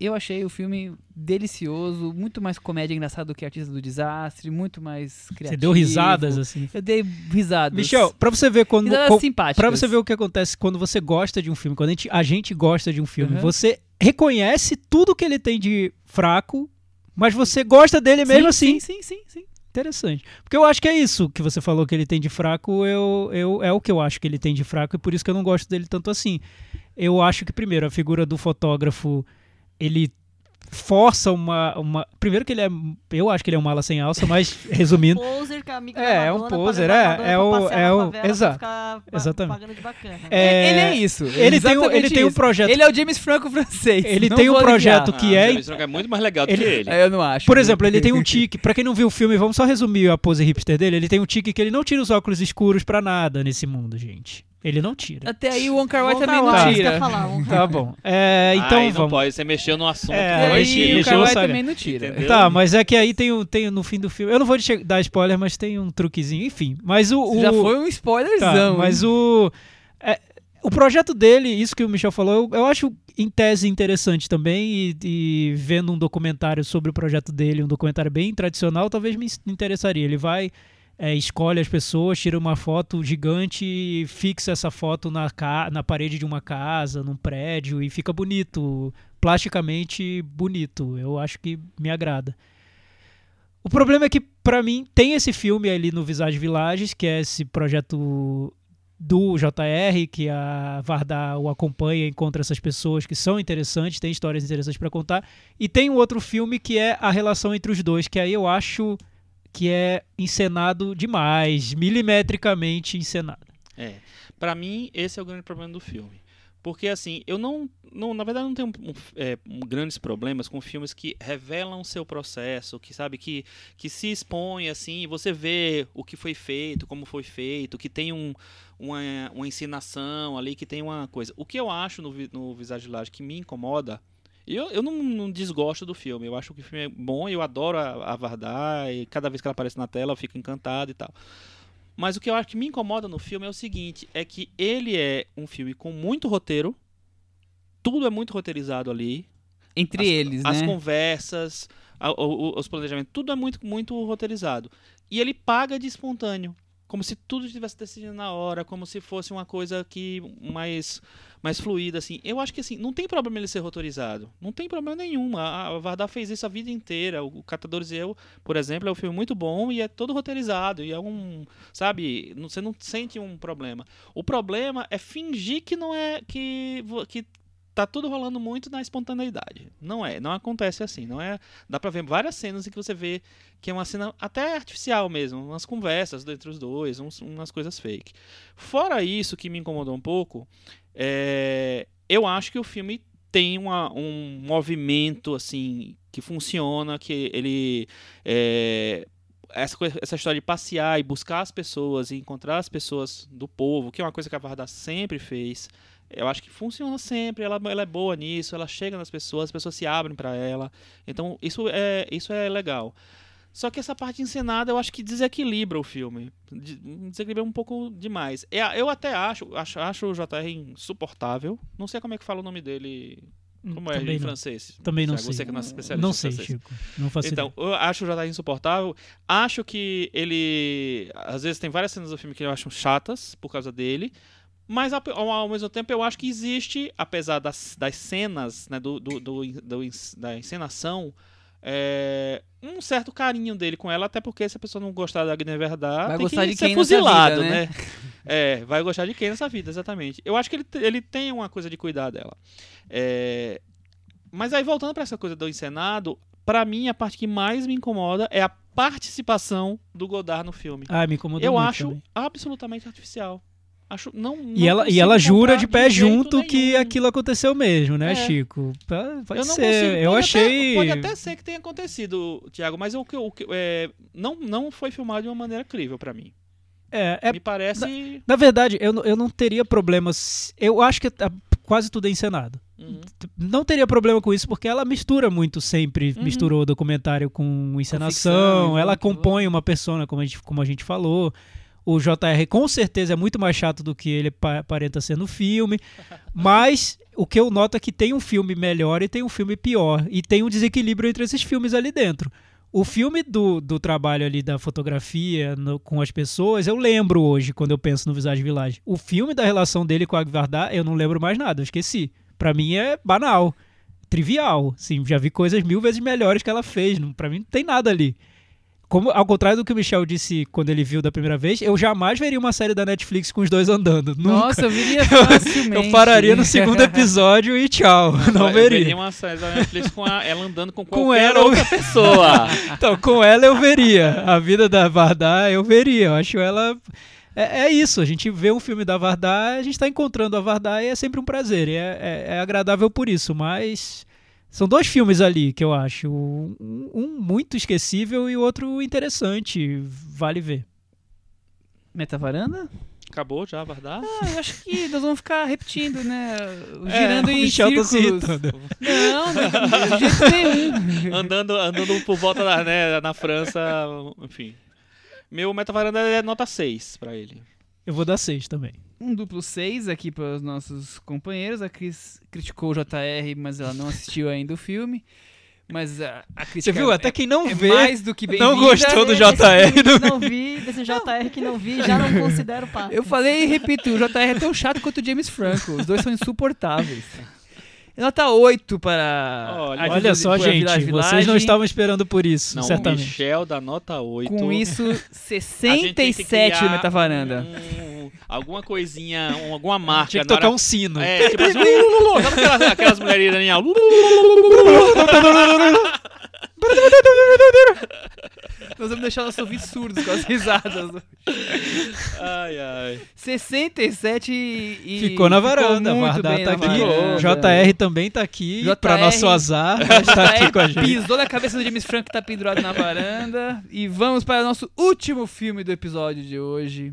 eu achei o filme delicioso, muito mais comédia engraçada do que Artista do Desastre, muito mais criativo. Você deu risadas assim? Eu dei risadas. Michel, pra você ver quando para você ver o que acontece quando você gosta de um filme, quando a gente, a gente gosta de um filme, uhum. você reconhece tudo que ele tem de fraco, mas você gosta dele mesmo sim, assim. Sim, sim, sim, sim. Interessante. Porque eu acho que é isso que você falou que ele tem de fraco, eu, eu, é o que eu acho que ele tem de fraco e por isso que eu não gosto dele tanto assim. Eu acho que, primeiro, a figura do fotógrafo, ele força uma, uma. Primeiro que ele é. Eu acho que ele é um mala sem alça, mas resumindo. poser que é amigo É, é um poser, é. É o. É o exato. Exatamente. É, ele é isso. Ele tem, um, ele tem um projeto. Ele é o James Franco francês. Ele tem um projeto que ah, é. O James Franco é muito mais legal do ele, que ele. Eu não acho. Por exemplo, ele tem um tique. Pra quem não viu o filme, vamos só resumir a pose hipster dele. Ele tem um tique que ele não tira os óculos escuros pra nada nesse mundo, gente. Ele não tira. Até aí o Wong Kar Wai também não tira. Falar, tá bom. É, então Ai, vamos. pode, você mexeu no assunto. É, aí, o Wong Kar Wai também não tira. Entendeu? Tá, mas é que aí tem, tem no fim do filme. Eu não vou dar spoiler, mas tem um truquezinho, enfim. Mas o. o Já foi um spoilerzão. Tá, mas o. É, o projeto dele, isso que o Michel falou, eu, eu acho em tese interessante também. E, e, vendo um documentário sobre o projeto dele, um documentário bem tradicional, talvez me interessaria. Ele vai é, escolhe as pessoas, tira uma foto gigante e fixa essa foto na, na parede de uma casa, num prédio e fica bonito, plasticamente bonito. Eu acho que me agrada. O problema é que, para mim, tem esse filme ali no Visage Villages, que é esse projeto do JR, que a Vardar o acompanha, encontra essas pessoas que são interessantes, tem histórias interessantes para contar. E tem um outro filme que é a relação entre os dois, que aí eu acho que é encenado demais, milimetricamente encenado. É. Para mim, esse é o grande problema do filme. Porque, assim, eu não. não na verdade, não tenho um, é, um, grandes problemas com filmes que revelam o seu processo, que, sabe, que, que se expõe, assim, você vê o que foi feito, como foi feito, que tem um, uma, uma ensinação ali, que tem uma coisa. O que eu acho no, no Visage que me incomoda eu, eu não, não, desgosto do filme. Eu acho que o filme é bom, eu adoro a, a Vardar, e cada vez que ela aparece na tela eu fico encantado e tal. Mas o que eu acho que me incomoda no filme é o seguinte: é que ele é um filme com muito roteiro, tudo é muito roteirizado ali. Entre as, eles, as né? conversas, a, o, os planejamentos, tudo é muito, muito roteirizado. E ele paga de espontâneo como se tudo estivesse decidido na hora, como se fosse uma coisa que mais mais fluida assim. Eu acho que assim, não tem problema ele ser rotorizado. Não tem problema nenhum. A, a Vardar fez isso a vida inteira. O Catadores e Eu, por exemplo, é um filme muito bom e é todo roteirizado e é um, sabe, você não sente um problema. O problema é fingir que não é que que tá tudo rolando muito na espontaneidade. Não é, não acontece assim, não é. Dá para ver várias cenas em que você vê que é uma cena até artificial mesmo, umas conversas entre os dois, uns, umas coisas fake. Fora isso que me incomodou um pouco, é, eu acho que o filme tem uma, um movimento assim que funciona, que ele é, essa, coisa, essa história de passear e buscar as pessoas e encontrar as pessoas do povo, que é uma coisa que a Varda sempre fez. Eu acho que funciona sempre, ela, ela é boa nisso, ela chega nas pessoas, as pessoas se abrem para ela. Então, isso é, isso é legal. Só que essa parte encenada eu acho que desequilibra o filme. Desequilibra um pouco demais. É, eu até acho, acho, acho o JR insuportável. Não sei como é que fala o nome dele. Hum, como é Também em não. francês? Também não Thiago, sei. Você que é nosso especialista Não sei. Chico. Não faço Então, ideia. eu acho o JR insuportável. Acho que ele. Às vezes tem várias cenas do filme que eu acho chatas por causa dele. Mas ao, ao- mesmo tempo eu acho que existe, apesar das, das cenas, né, do, do, do, do da encenação, é, um certo carinho dele com ela, até porque se a pessoa não gostar da Guiné Verdade, Vai tem gostar que de ser quem fuzilado, vida, né? né? É, vai gostar de quem nessa vida, exatamente. Eu acho que ele, ele tem uma coisa de cuidar dela. É, mas aí voltando pra essa coisa do encenado, pra mim a parte que mais me incomoda é a participação do Godard no filme. Ah, me incomodou Eu acho também. absolutamente artificial. Acho não, E não ela, e ela jura de pé jeito junto que nenhum. aquilo aconteceu mesmo, né, É. Chico? Pode eu não ser. consigo. eu Pode achei. Até, pode até ser que tenha acontecido, Thiago, mas o que o que- é, não, não foi filmado de uma maneira crível pra mim. É, é- Me parece. na verdade, eu, não- eu não teria problemas. Eu acho que ah, quase tudo é encenado. Uhum. Não teria problema com isso, porque ela mistura muito sempre, Uhum. misturou documentário com encenação, ficção, ela compõe uma persona, como a, gente, como a gente falou. O JR com certeza é muito mais chato do que ele pa- aparenta ser no filme. Mas o que eu noto é que tem um filme melhor e tem um filme pior. E tem um desequilíbrio entre esses filmes ali dentro. O filme do, do trabalho ali da fotografia no- com as pessoas, eu lembro hoje, quando eu penso no Visage Village. O filme da relação dele com a Agvardar, eu não lembro mais nada, eu esqueci. Pra mim é banal, trivial. Sim, já vi coisas mil vezes melhores que ela fez. Pra mim não tem nada ali. Como, ao contrário do que o Michel disse quando ele viu da primeira vez, eu jamais veria uma série da Netflix com os dois andando. Nunca. Nossa, eu viria facilmente. Eu pararia no segundo episódio e tchau. Não eu veria. veria uma série da Netflix com a- ela andando com Com qualquer ela, outra pessoa. Então, com ela eu veria. A vida da Vardar eu veria. Eu acho ela. É, é isso, a gente vê um filme da Vardar, a gente está encontrando a Vardar e é sempre um prazer. E é, é- é agradável por isso, mas. São dois filmes ali que eu acho. Um, um muito esquecível e o outro interessante. Vale ver. Metavaranda? Acabou já, Vardar? Ah, eu acho que nós vamos ficar repetindo, né? É, Girando o em Michel tá círculos. irritando. Não, não, de jeito nenhum. andando, andando por volta da, né, na França, enfim. Meu metavaranda é nota 6 pra ele. Eu vou dar seis também. Um duplo 6 aqui para os nossos companheiros. A Cris criticou o JR, mas ela não assistiu ainda o filme. Mas a, a Você crítica viu? é, Até quem não é vê. mais do que bem não gostou do JR. que não vi, desse JR que não vi, já não considero parte. Eu falei e repito, o JR é tão chato quanto o James Franco. Os dois são insuportáveis. Nota 8 para. Olha, a Olha só, gente, vocês não estavam esperando por isso, Não, o certamente. Michel da nota 8. Com isso, a gente tem que 67 criar do Metavaranda. um- alguma coisinha, um- alguma marca. Tinha que tocar hora- um sino. É, tipo assim, sabe aquelas, aquelas mulheres iranianas? Nós vamos deixar nossos ouvintes surdos com as risadas. Ai, ai. 67 e. Ficou na varanda, muito Vardar bem tá aqui. varanda. JR também tá aqui, JR pra nosso azar, está aqui com a gente. Pisou na cabeça do James Franco que tá pendurado na varanda. E vamos para o nosso último filme do episódio de hoje.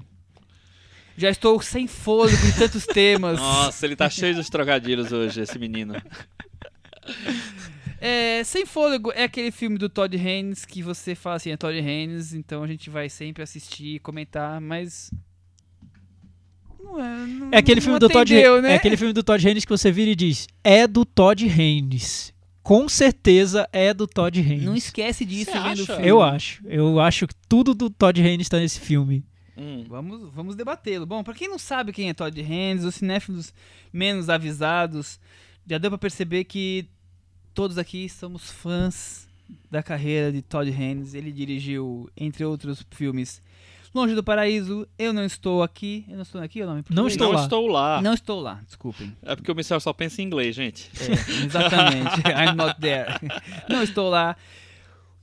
Já estou sem fôlego em tantos temas. Nossa, ele tá cheio dos trocadilhos hoje, esse menino. É, sem fôlego é aquele filme do Todd Haynes que você fala assim, é Todd Haynes, então a gente vai sempre assistir, comentar, mas. Não é, não, É aquele não filme do Todd, atendeu, né? é aquele filme do Todd Haynes que você vira e diz: "É do Todd Haynes". Com certeza é do Todd Haynes. Não esquece disso vendo o filme. Eu acho. Eu acho que tudo do Todd Haynes tá nesse filme. Hum. Vamos, vamos debatê-lo. Bom, pra quem não sabe quem é Todd Haynes, os cinéfilos menos avisados, já deu pra perceber que todos aqui somos fãs da carreira de Todd Haynes. Ele dirigiu, entre outros filmes, Longe do Paraíso, Eu Não Estou Aqui. Eu não estou aqui, é o nome? em Não estou Não lá. estou lá. Não estou lá, desculpem. É porque o Michel só pensa em inglês, gente. É, exatamente. I'm not there. Não estou lá.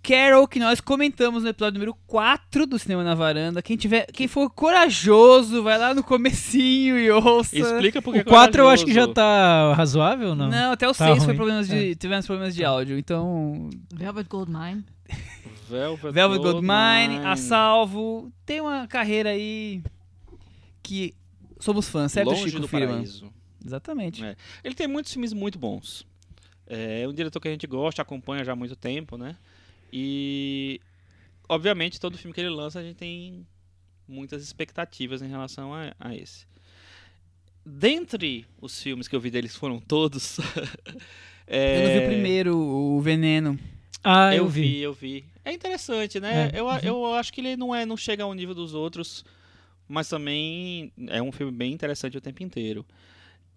Carol, que nós comentamos no episódio número 4 do Cinema na Varanda. Quem tiver, quem for corajoso, vai lá no comecinho e ouça. Explica porque O 4 eu acho que já tá razoável não? Não, até o Tá 6 foi problemas de, tivemos problemas de áudio. Então, Velvet Goldmine. Velvet, Velvet Goldmine, Goldmine. A Salvo, tem uma carreira aí que somos fãs, certo, Longe Chico do Firman? Paraíso. Exatamente. É. Ele tem muitos filmes muito bons. É um diretor que a gente gosta, acompanha já há muito tempo, né? E, obviamente, todo filme que ele lança a gente tem muitas expectativas em relação a, a esse. Dentre os filmes que eu vi deles foram todos. é, Eu não vi o primeiro, o Veneno. Ah, eu eu vi, vi. eu vi. É interessante, né? É, Eu, eu acho que ele não é, não chega ao nível dos outros, mas também é um filme bem interessante o tempo inteiro.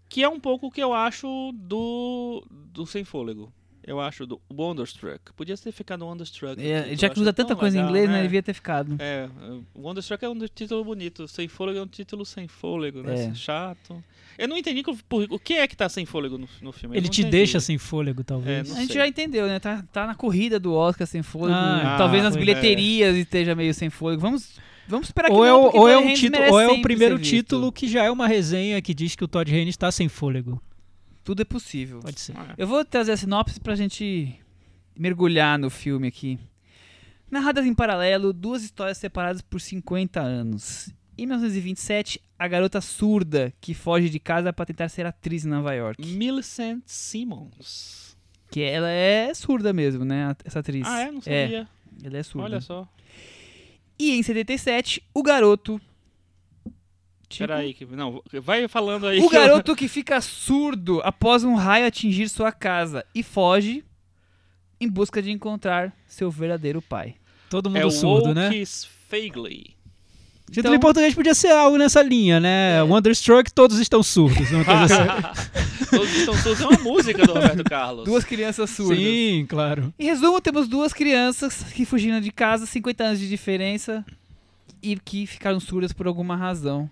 Que é um pouco o que eu acho do, do Sem Fôlego. Eu acho do Wonderstruck. Podia ter ficado Wonderstruck. É, já que usa tanta coisa em legal, inglês, né? Devia ter ficado. É, o Wonderstruck é um título bonito. Sem Fôlego é um título sem fôlego, né? É. Chato. Eu não entendi o que é que tá sem fôlego no, no filme. eu Ele te entendi. deixa sem fôlego, talvez. É, A gente já entendeu, né? Tá, tá na corrida do Oscar sem fôlego. Ah, Talvez nas foi. bilheterias esteja meio sem fôlego. Vamos, vamos esperar que ou é, não, o, porque ou, é um título, ou é o primeiro título que já é uma resenha que diz que o Todd Haynes está sem fôlego. Tudo é possível. Pode ser. Ah, Eu vou trazer a sinopse pra gente mergulhar no filme aqui. Narradas em paralelo, duas histórias separadas por 50 anos. Em 1927, a garota surda que foge de casa para tentar ser atriz em Nova York. Millicent Simmons. Que ela é surda mesmo, né? Essa atriz. Ah, é? Não sabia. ela é surda. Olha só. E em 77, o garoto. Tipo, Peraí, que, não, vai falando aí. O que eu- garoto que fica surdo após um raio atingir sua casa e foge em busca de encontrar seu verdadeiro pai. Todo mundo é o surdo, né? Oakes Fagley. Título em português podia ser algo nessa linha, né? Wonderstruck, todos estão surdos. Uma coisa assim. Todos estão surdos. É uma música do Roberto Carlos. Duas crianças surdas. Sim, claro. Em resumo, temos duas crianças que fugiram de casa, 50 anos de diferença, e que ficaram surdas por alguma razão.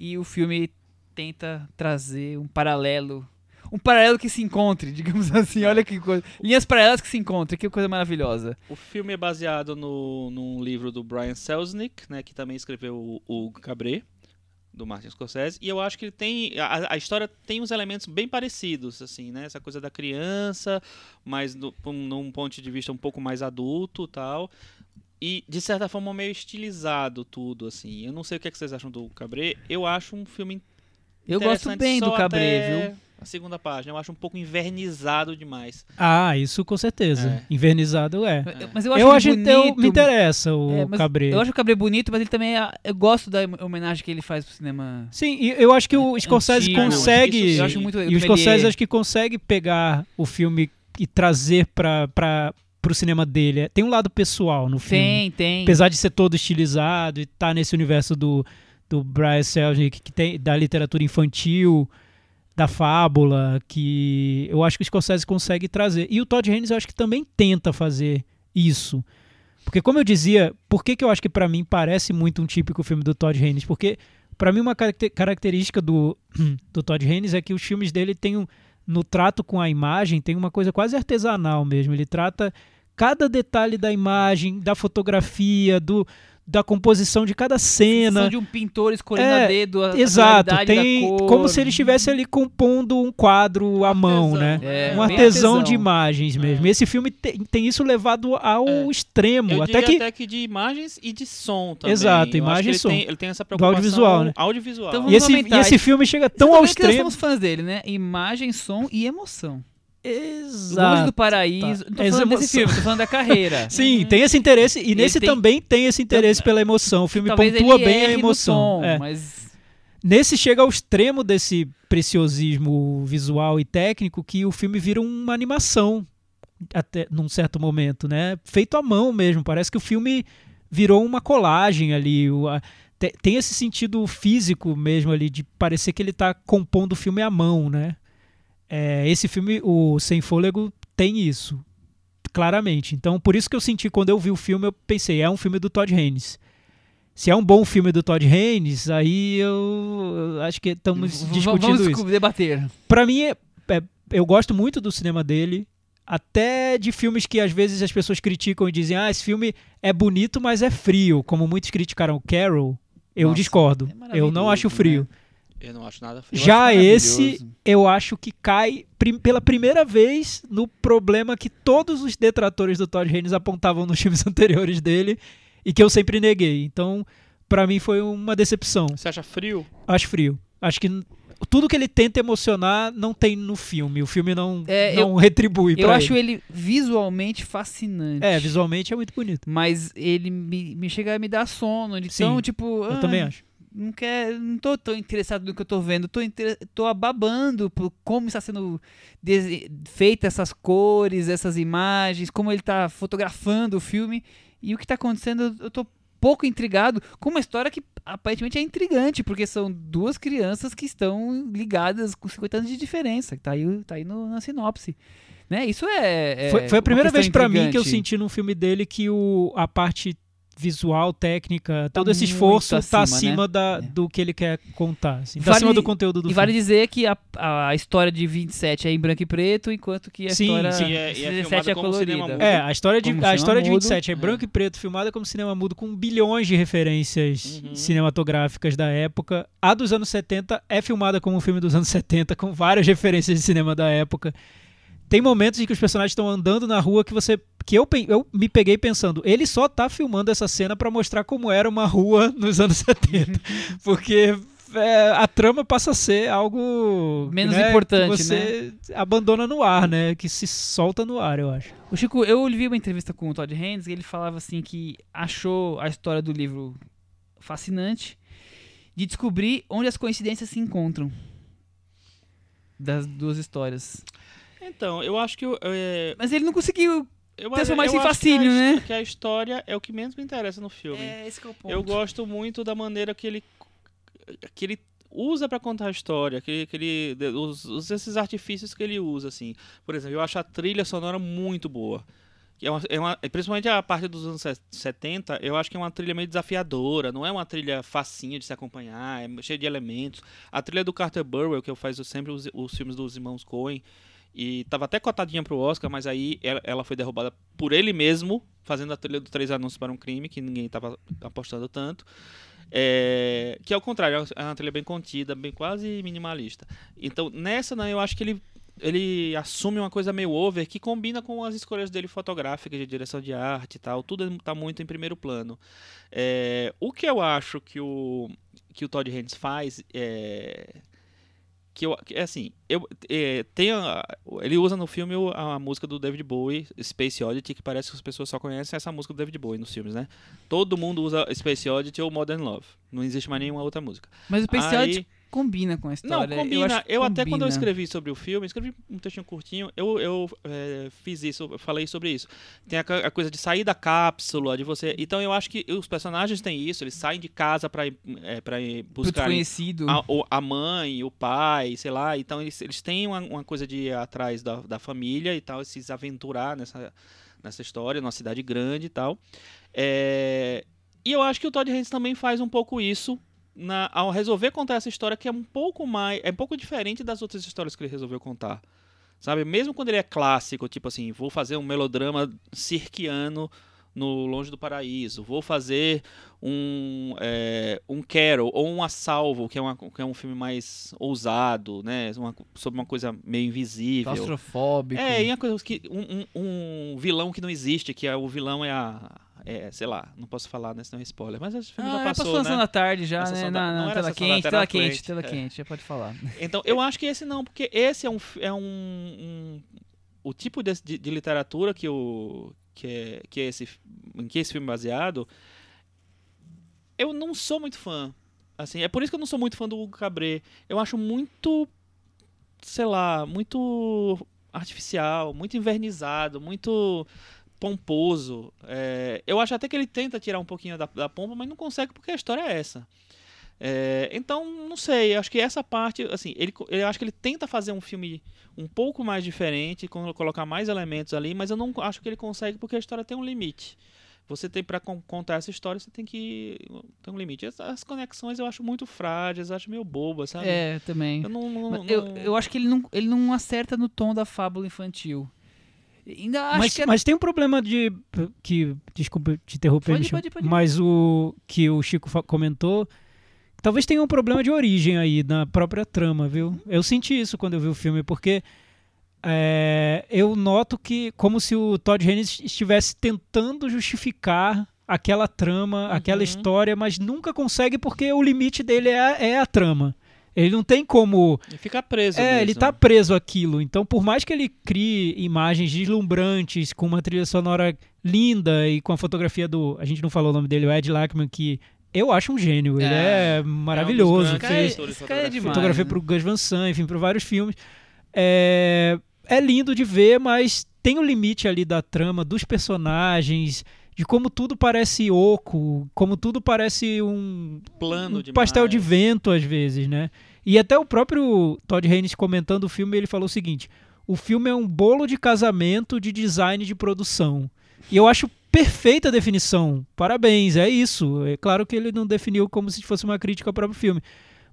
E o filme tenta trazer um paralelo. Um paralelo que se encontre, digamos assim. Olha que coisa. Linhas paralelas que se encontrem, que coisa maravilhosa. O filme é baseado no, num livro do Brian Selznick, né, que também escreveu o, o Cabré, do Martin Scorsese, e eu acho que ele tem a, a história tem uns elementos bem parecidos, assim, né, essa coisa da criança, mas num ponto de vista um pouco mais adulto, tal, e de certa forma meio estilizado tudo, assim. Eu não sei o que, é que vocês acham do Cabré. Eu acho um filme Eu gosto bem do Cabré, viu? A segunda página, eu acho um pouco invernizado demais. Ah, isso com certeza. É. Invernizado é. Mas eu acho, Eu acho que bonito. eu, me interessa o É, Cabré. Eu acho o Cabré bonito, mas ele também é, eu gosto da homenagem que ele faz pro cinema. Sim, e eu acho que o Scorsese Antigo. consegue. Isso Eu acho muito E o. Scorsese acho que consegue pegar o filme e trazer pra, pro cinema dele. Tem um lado pessoal no filme. Tem, tem. Apesar de ser todo estilizado e estar nesse universo do, do Brian Selznick, que tem da literatura infantil, da fábula, que eu acho que o Scorsese consegue trazer. E o Todd Haynes eu acho que também tenta fazer isso. Porque como eu dizia, por que, que eu acho que pra mim parece muito um típico filme do Todd Haynes? Porque pra mim uma caracter- característica do, do Todd Haynes é que os filmes dele têm um, no trato com a imagem tem uma coisa quase artesanal mesmo. Ele trata cada detalhe da imagem, da fotografia, do, da composição de cada São cena. de um pintor escolhendo É, a dedo a, a Exato, tem da cor. como se ele estivesse ali compondo um quadro à mão, Artesão, né? É, um artesão, artesão. de imagens mesmo. E esse filme tem, tem isso levado ao É. extremo, Eu até que até que de imagens e de som também. Exato, Eu que e som. Tem, ele tem essa preocupação audiovisual, né? audiovisual. Então e esse, e esse isso. filme chega tão ao que nós extremo. somos fãs dele, né? Imagem, som e emoção. Longe Exato. do paraíso. Não tô Essa falando desse emoção. filme, tô falando da carreira. Sim, tem esse interesse e Ele nesse tem- também tem esse interesse pela emoção. O filme Talvez pontua bem a emoção. tom, É. mas Nesse chega ao extremo desse preciosismo visual e técnico que o filme vira uma animação até num certo momento, né? Feito à mão mesmo. Parece que o filme virou uma colagem ali. o- a- te- tem esse sentido físico mesmo ali de parecer que ele está compondo o filme à mão, né? É, esse filme, o Sem Fôlego, tem isso claramente. Então, por isso que eu senti quando eu vi o filme, eu pensei, é um filme do Todd Haynes. Se é um bom filme do Todd Haynes, aí eu eu acho que estamos discutindo vamos isso. discu- debater. Pra mim, é- é- eu gosto muito do cinema dele, até de filmes que às vezes as pessoas criticam e dizem, ah, esse filme é bonito, mas é frio, como muitos criticaram o Carol. Eu Nossa, discordo. é eu não acho frio. né? Eu não acho nada frio. Eu Já acho esse, eu acho que cai prim- pela primeira vez no problema que todos os detratores do Todd Haynes apontavam nos filmes anteriores dele e que eu sempre neguei. Então, pra mim foi uma decepção. Você acha frio? Acho frio. Acho que tudo que ele tenta emocionar não tem no filme. O filme não, É, não retribui Eu acho ele. ele visualmente fascinante. É, visualmente é muito bonito. Mas ele me, me chega a me dar sono. Então, Sim, tipo. Eu ah, também acho. Não, quer, não tô tão interessado no que eu tô vendo. Tô, tô babando por como está sendo feita essas cores, essas imagens, como ele tá fotografando o filme. E o que tá acontecendo, eu tô pouco intrigado com uma história que aparentemente é intrigante, porque são duas crianças que estão ligadas com 50 anos de diferença. Tá aí, tá aí no, na sinopse. Né? Isso é. é foi, foi a primeira vez pra mim que eu senti num filme dele que o, a parte visual, técnica, todo esse muito esforço tá acima, acima né? da, É. do que ele quer contar. Assim, tá Vale- acima do conteúdo do E vale filme. dizer que a, a história de 27 é em branco e preto, enquanto que a Sim, história sim, é- e é 17 filmada é como cinema colorida. É, a história de, Como a história de mudo, 27 é é. branco e preto, filmada como cinema mudo, com bilhões de referências Uhum. cinematográficas da época. A dos anos 70 é filmada como um filme dos anos 70, com várias referências de cinema da época. Tem momentos em que os personagens estão andando na rua que você. que eu, eu me peguei pensando, ele só tá filmando essa cena pra mostrar como era uma rua nos anos 70. Porque é, a trama passa a ser algo Menos né, importante, que você abandona no ar, né? Que se solta no ar, eu acho. O Chico, eu vi uma entrevista com o Todd Haynes e ele falava assim que achou a história do livro fascinante de descobrir onde as coincidências se encontram das duas histórias. Então, eu acho que. é, Mas ele não conseguiu. eu, Transformar eu isso em acho que a fascínio, né? Que a história é o que menos me interessa no filme. esse que é o ponto. Eu gosto muito da maneira que ele que ele usa pra contar a história, que, que ele os, os- esses artifícios que ele usa assim. Por exemplo, eu acho a trilha sonora muito boa. É uma, é uma- principalmente a parte dos anos se- 70, eu acho que é uma trilha meio desafiadora, não é uma trilha facinha de se acompanhar, é cheia de elementos. A trilha do Carter Burwell, que eu faço sempre os, os filmes dos irmãos Coen, e tava até cotadinha pro Oscar, mas aí ela, foi derrubada por ele mesmo, fazendo a trilha do Três Anúncios para um Crime, que ninguém tava apostando tanto. É, que ao contrário, é uma trilha bem contida, bem quase minimalista. Então, nessa, né, eu acho que ele, ele assume uma coisa meio over que combina com as escolhas dele fotográficas, de direção de arte e tal. Tudo está muito em primeiro plano. É, o que eu acho que o, que o Todd Haynes faz é. Que eu, que, assim, eu, é, tem a- ele usa no filme o- a, música do David Bowie, Space Oddity, que parece que as pessoas só conhecem essa música do David Bowie nos filmes, né? Todo mundo usa Space Oddity ou Modern Love. Não existe mais nenhuma outra música. Mas o especial Aí- combina com a Não, história. combina. Eu, acho que Eu, até quando eu combina. escrevi sobre o filme, escrevi um textinho curtinho, eu, eu é, fiz isso, eu falei sobre isso. Tem a, a coisa de sair da cápsula, de você. Então eu acho que os personagens têm isso, eles saem de casa pra, é, pra buscar desconhecido. a, a mãe, o pai, sei lá. Então eles, eles têm uma, uma coisa de ir atrás da, da família e tal, se aventurar nessa, nessa história, numa cidade grande e tal. É, e eu acho que o Todd Haynes também faz um pouco isso na- ao resolver contar essa história que é um pouco mais. É um pouco diferente das outras histórias que ele resolveu contar. Sabe? Mesmo quando ele é clássico, tipo assim, vou fazer um melodrama cirquiano no Longe do Paraíso, vou fazer um, é, um Carol ou um A Salvo, que é, uma, que é um filme mais ousado, né? Uma- sobre uma coisa meio invisível. Claustrofóbico. É, e uma coisa que um, um- um vilão que não existe, que é, o vilão é a. É, sei lá, não posso falar, né? Senão é spoiler. Mas esse filme Ah, já é, passou, passou na né? da tarde já, Na né? Na, da- na não era tela quente, tela quente, frente, tela é. quente, já pode falar. Então, eu acho que esse não, porque esse é um. É um, um- o tipo de, de, de literatura que, o, que, é, que é esse, em que esse filme é baseado. Eu não sou muito fã. Assim, é por isso que eu não sou muito fã do Hugo Cabret. Eu acho muito. Sei lá, muito artificial, muito invernizado, muito pomposo. É, eu acho até que ele tenta tirar um pouquinho da, da pompa, mas não consegue porque a história é essa. É, então, não sei, acho que essa parte, assim, ele, eu acho que ele tenta fazer um filme um pouco mais diferente, colocar mais elementos ali, mas eu não acho que ele consegue porque a história tem um limite. Você tem para contar essa história, você tem que ter um limite. As, as conexões eu acho muito frágeis, acho meio bobas, sabe? É, também. Eu não, não- Eu, não- eu acho que ele não, ele não acerta no tom da fábula infantil. Ainda Mas, que é mas tem um problema de. que Desculpa te interromper, Pode pode pode mas o que o Chico comentou. Talvez tenha um problema de origem aí na própria trama, viu? Eu senti isso quando eu vi o filme, porque é, eu noto que como se o Todd Haynes estivesse tentando justificar aquela trama, aquela Uhum. história, mas nunca consegue porque o limite dele é, é a trama. Ele não tem como Ele fica preso. é, ele mesmo. tá preso àquilo. Então, por mais que ele crie imagens deslumbrantes, com uma trilha sonora linda e com a fotografia do. A gente não falou o nome dele, o Ed Lackman, que eu acho um gênio. Ele É, é, maravilhoso. É um cara, grandes fez é- cara é demais. fotografia né? pro Gus Van Sant, enfim, para vários filmes. É, é lindo de ver, mas tem o limite ali da trama, dos personagens, de como tudo parece oco, como tudo parece um, Plano um pastel de vento às vezes, né? E até o próprio Todd Haynes comentando o filme, ele falou o seguinte: o filme é um bolo de casamento de design de produção. E eu acho perfeita a definição. Parabéns, é isso. É claro que ele não definiu como se fosse uma crítica ao próprio filme.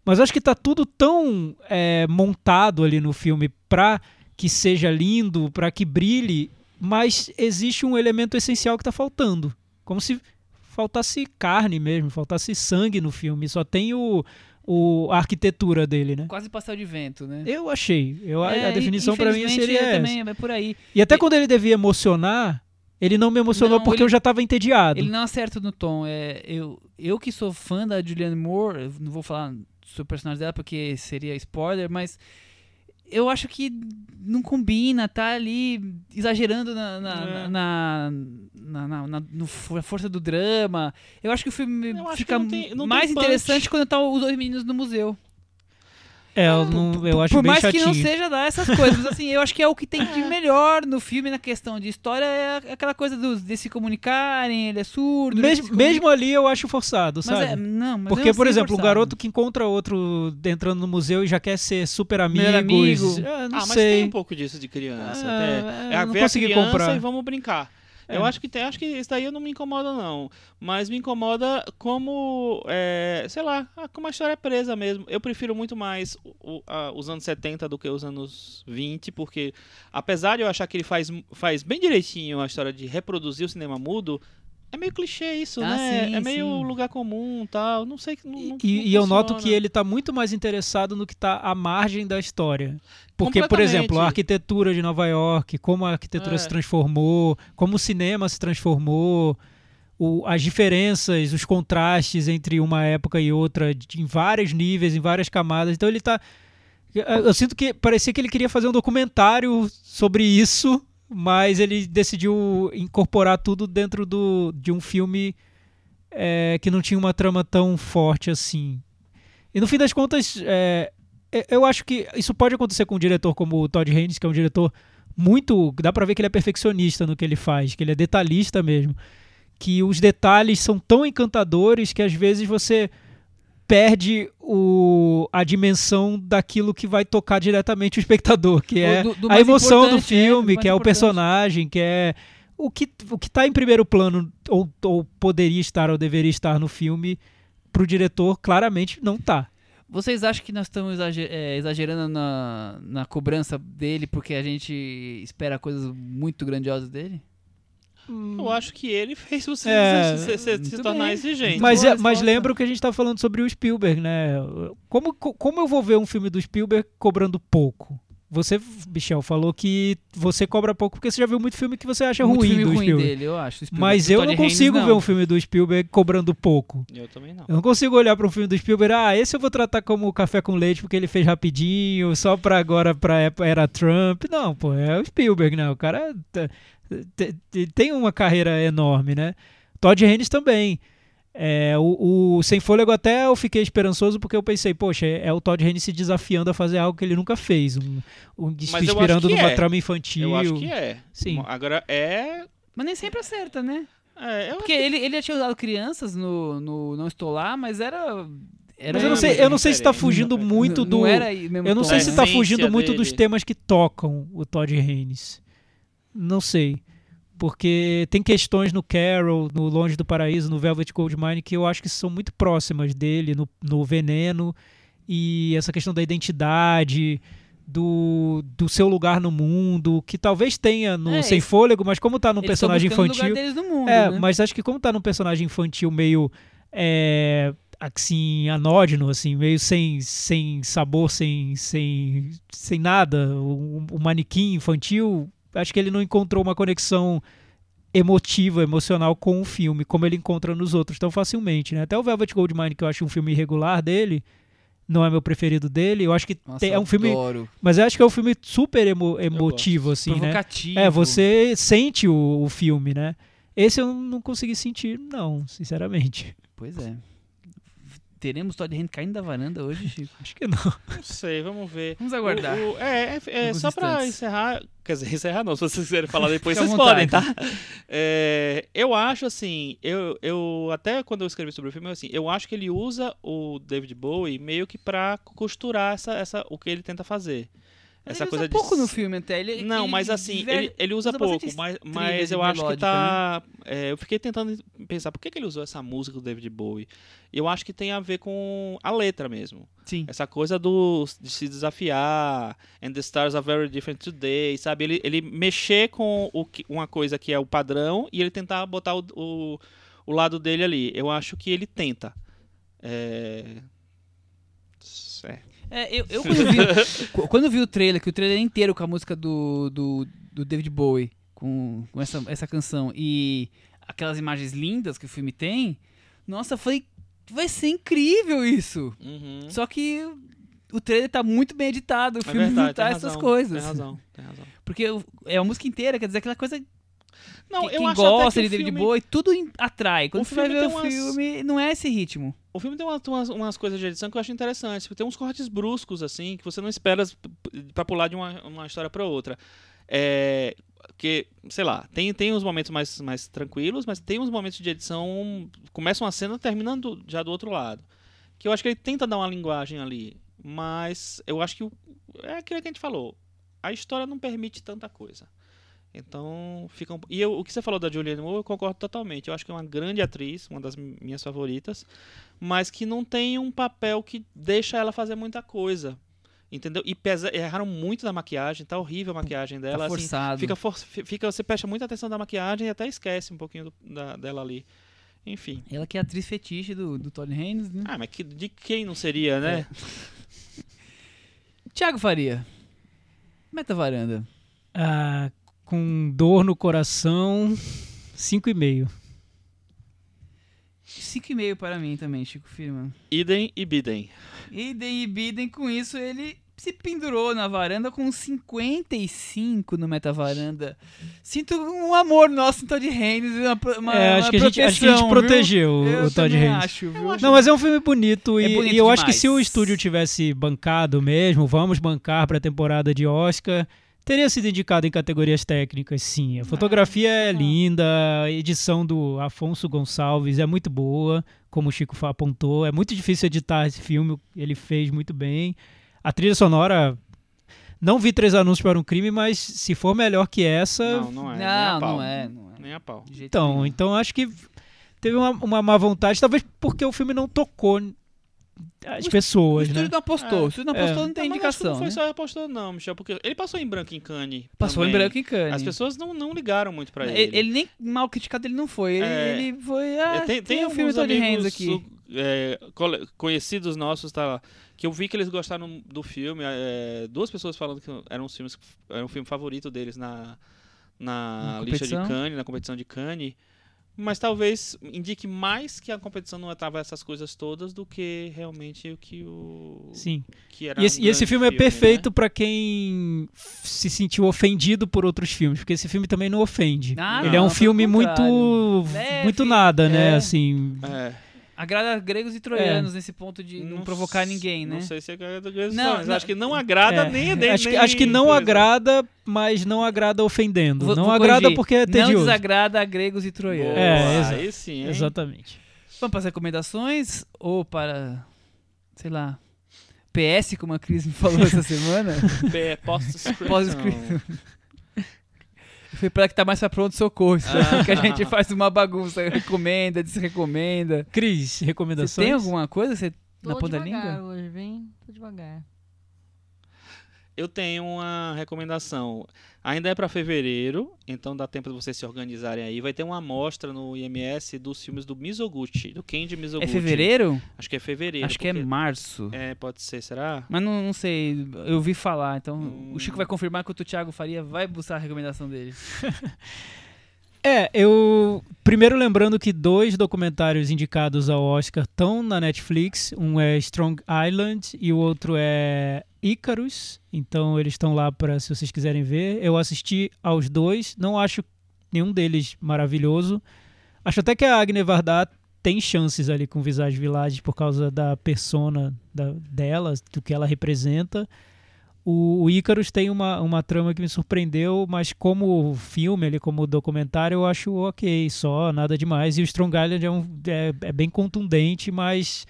Mas acho que tá tudo tão é, montado ali no filme pra que seja lindo, pra que brilhe, mas existe um elemento essencial que tá faltando. Como se faltasse carne mesmo, faltasse sangue no filme. Só tem o, o a arquitetura dele, né? Quase pastel de vento, né? Eu achei. Eu, a- É, a definição pra mim seria eu essa. também, é por aí. E até quando ele devia emocionar, ele não me emocionou Não, porque ele- eu já tava entediado. Ele não acerta no tom. É, eu, eu que sou fã da Julianne Moore, não vou falar sobre o personagem dela porque seria spoiler, mas eu acho que não combina, tá ali exagerando na, na, É. na, na, no força do drama. Eu acho que o filme fica mais interessante quando tá os dois meninos no museu. É, eu, não, eu acho Por bem mais chatinho. que não seja lá essas coisas, mas assim, eu acho que é o que tem de melhor no filme na questão de história, é aquela coisa dos, de se comunicarem, ele é surdo. mesmo, comunica- mesmo ali eu acho forçado, Mas sabe? é, não, mas Porque, por exemplo, um forçado. garoto que encontra outro entrando no museu e já quer ser super amigos. Amigo. Ah, não ah, mas sei. tem um pouco disso de criança. Ah, até. eu É não ver a consegui criança comprar. e vamos brincar. É. Eu acho que tem, acho que isso daí eu não me incomoda não, mas me incomoda como, é, sei lá, como a história é presa mesmo. Eu prefiro muito mais o- a- os anos 70 do que os anos 20, porque apesar de eu achar que ele faz, faz bem direitinho a história de reproduzir o cinema mudo, é meio clichê isso, Ah, né? sim, é meio sim. lugar comum, tal. Não sei, não, não, E, não e eu noto que ele tá muito mais interessado no que tá à margem da história. Porque, por exemplo, a arquitetura de Nova York, como a arquitetura É. se transformou, como o cinema se transformou, o- as diferenças, os contrastes entre uma época e outra, de- em vários níveis, em várias camadas. Então ele tá. Eu eu sinto que parecia que ele queria fazer um documentário sobre isso, mas ele decidiu incorporar tudo dentro do, de um filme é, que não tinha uma trama tão forte assim. E no fim das contas, é, é, eu acho que isso pode acontecer com um diretor como o Todd Haynes, que é um diretor muito. dá pra ver que ele é perfeccionista no que ele faz, que ele é detalhista mesmo. Que os detalhes são tão encantadores que às vezes você perde o, a dimensão daquilo que vai tocar diretamente o espectador, que é do- do a emoção do importante, é, do filme, que é o personagem, que é o que o que está em primeiro plano ou, ou poderia estar ou deveria estar no filme pro diretor claramente não tá. Vocês acham que nós estamos é, exagerando na, na cobrança dele porque a gente espera coisas muito grandiosas dele? Eu acho que ele fez você É, se, se- se tornar bem. exigente. Mas, boa é, mas lembra o que a gente tá falando sobre o Spielberg, né? Como, co- como eu vou ver um filme do Spielberg cobrando pouco? Você, Michel, falou que você cobra pouco porque você já viu muito filme que você acha muito ruim filme do ruim Spielberg. dele, eu acho. Mas eu não consigo não. ver um filme do Spielberg cobrando pouco. Eu também não. Eu não consigo olhar para um filme do Spielberg, ah, esse eu vou tratar como café com leite porque ele fez rapidinho, só pra agora, pra época era Trump. Não, pô, é o Spielberg, né? O cara te- te- tem uma carreira enorme, né? Todd Haynes também. É, o, o Sem Fôlego até eu fiquei esperançoso porque eu pensei, poxa, é, é o Todd Haynes se desafiando a fazer algo que ele nunca fez, um, um se inspirando numa é. trama infantil. Eu acho que é. Sim. Agora é. Mas nem sempre acerta, né? é eu Porque ele, ele já tinha usado crianças no, no Não Estou Lá, mas era. era Mas eu não sei, eu não sei se tá diferente. fugindo não- muito não do era aí mesmo Eu não sei se né? tá essência fugindo muito dos temas que tocam o Todd Haynes. Não sei. Porque tem questões no Carol, no Longe do Paraíso, no Velvet Goldmine, que eu acho que são muito próximas dele, no, no Veneno, e essa questão da identidade, do, do seu lugar no mundo, que talvez tenha no É, Sem esse- Fôlego, mas como tá num personagem infantil. mundo, É, né? mas acho que como tá num personagem infantil meio é, assim, anódino, assim, meio sem, sem sabor, sem, sem, sem nada, o, o manequim infantil, acho que ele não encontrou uma conexão emotiva, emocional com o filme, como ele encontra nos outros tão facilmente, né? Até o Velvet Goldmine, que eu acho um filme irregular dele, não é meu preferido dele, eu acho que Nossa, tem- é um filme, adoro. mas eu acho que é um filme super emo- emotivo, assim, né? Provocativo. É, você sente o, o filme, né? Esse eu não consegui sentir, não, sinceramente. Pois é. Teremos Todd Haynes caindo da varanda hoje, Chico? Acho que não. Não sei, vamos ver. Vamos aguardar. O- o- é, é, é só pra instantes. encerrar. Quer dizer, encerrar não, se vocês quiserem falar depois, vocês podem, tá? É, eu acho assim, eu, eu até quando eu escrevi sobre o filme, eu, assim, eu acho que ele usa o David Bowie meio que pra costurar essa, essa, o que ele tenta fazer. Mas essa ele coisa usa de pouco no filme até. Ele, Não, ele mas assim, ver- ele, ele usa, usa pouco, mas, mas eu acho que tá. é, eu fiquei tentando pensar por que, que ele usou essa música do David Bowie. Eu acho que tem a ver com a letra mesmo. Sim. Essa coisa do, de se desafiar, and the stars are very different today, sabe? Ele, ele mexer com o que, uma coisa que é o padrão e ele tentar botar o, o, o lado dele ali. Eu acho que ele tenta. É... é. É, eu, eu quando, vi, qu- quando vi o trailer, que o trailer é inteiro com a música do, do, do David Bowie, com, com essa, essa canção, e aquelas imagens lindas que o filme tem, nossa, falei, vai ser incrível isso. Uhum. Só que o trailer tá muito bem editado, o É filme verdade, não tá essas razão, coisas. Tem razão, tem razão. Porque é a música inteira, quer dizer, aquela coisa Não, que, eu quem gosta que de David filme- Bowie, tudo atrai. Quando O você vai ver o umas- filme, não é esse ritmo. O filme tem umas, umas, umas coisas de edição que eu acho interessantes. Tem uns cortes bruscos, assim, que você não espera pra pular de uma, uma história pra outra. É, que, sei lá, tem, tem uns momentos mais, mais tranquilos, mas tem uns momentos de edição. Começa uma cena terminando já do outro lado. Que eu acho que ele tenta dar uma linguagem ali. Mas eu acho que é aquilo que a gente falou. A história não permite tanta coisa. Então, fica um... E eu, o que você falou da Julianne Moore, eu concordo totalmente. Eu acho que é uma grande atriz, uma das mi- minhas favoritas, mas que não tem um papel que deixa ela fazer muita coisa. Entendeu? E pesa... erraram muito na maquiagem, tá horrível a maquiagem dela. tá assim, forçado. fica, for... fica Você presta muita atenção na maquiagem e até esquece um pouquinho do- da... dela ali. Enfim. Ela que é a atriz fetiche do, do Todd Haynes, né? Ah, mas que... de quem não seria, né? Tiago Faria. Meta varanda. Ah, com dor no coração, 5,5. 5,5 para mim também, Chico Firman. Idem e Bidem. Idem e Bidem, com isso, ele se pendurou na varanda com 55 no meta varanda. Sinto um amor nosso em Todd Haynes, uma, uma, É, acho, uma que a gente, acho que a gente proteção, viu? protegeu o- o Todd Haynes. acho, viu? Não, mas é um filme bonito É e, bonito e eu acho que demais. se o estúdio tivesse bancado mesmo, vamos bancar para a temporada de Oscar, teria sido indicado em categorias técnicas, sim. A fotografia é linda, a edição do Afonso Gonçalves é muito boa, como o Chico Fá apontou. É muito difícil editar esse filme, ele fez muito bem. A trilha sonora. Não vi Três Anúncios para um Crime, mas se for melhor que essa, Não, não é. nem a Não, pau. não é, não é. Nem a pau. Então, então acho que teve uma, uma má vontade, talvez porque o filme não tocou as O pessoas, o né? estúdio não apostou. É. O estúdio não apostou, É. não tem Não, indicação, Não foi né? só apostou, não, Michel, porque ele passou em branco em Cannes. Passou em também. branco em Cannes. As pessoas não, não ligaram muito pra ele, ele. ele nem mal criticado ele não foi. Ele, É. ele foi. Ah, É, tem tem um filme Haynes amigos aqui. su- é, conhecidos nossos tá, que eu vi que eles gostaram do filme. é, duas pessoas falando que eram os filmes, era um filme favorito deles na, na Na lista de? Cannes, na competição de Cannes. Mas talvez indique mais que a competição não estava essas coisas todas do que realmente o que o Sim. que era E esse, um e esse grande filme é né? perfeito pra quem se sentiu ofendido por outros filmes, porque esse filme também não ofende. Ah, Ele é não, um pelo filme muito contrário. Muito nada, né? é. Assim, É. Agrada gregos e troianos nesse ponto de não, provocar s- ninguém, né? Não sei se agrada gregos Não, não, mas não. acho que não agrada é, nem, nem acho, que, nem acho que não coisa. agrada, mas não agrada ofendendo. Vou- não vou agrada corrigir. porque é Não tedioso. desagrada a gregos e troianos. Boa, É, exa- aí sim, hein? Exatamente. Vamos para as recomendações ou para, sei lá, PS, como a Cris me falou essa semana? Pé, Post-scriptum. Pós-scriptum. Foi para que tá mais pra pronto socorro. isso Ah. que a gente faz uma bagunça, recomenda, desrecomenda. Cris, Você recomendações? tem alguma coisa que você Tô na ponta da devagar língua? hoje, vem. Tô devagar. Eu tenho uma recomendação. Ainda é para fevereiro, então dá tempo de vocês se organizarem aí. Vai ter uma amostra no IMS dos filmes do Mizoguchi, do Kenji É Mizoguchi. fevereiro? Acho que é fevereiro. Acho que é março. É, pode ser, será? Mas não, não sei, eu ouvi falar, então Hum. o Chico vai confirmar que o Thiago Faria vai buscar a recomendação dele. É, eu. Primeiro lembrando que dois documentários indicados ao Oscar estão na Netflix. Um é Strong Island e o outro é Icarus. Então eles estão lá para se vocês quiserem ver. Eu assisti aos dois. Não acho nenhum deles maravilhoso. Acho até que a Agne Varda tem chances ali com Visage Village por causa da persona da, dela, do que ela representa. O, o Icarus tem uma, uma trama que me surpreendeu, mas como filme, ali, como documentário, eu acho ok, só, nada demais. E o Strong Island é, um, é, é bem contundente, mas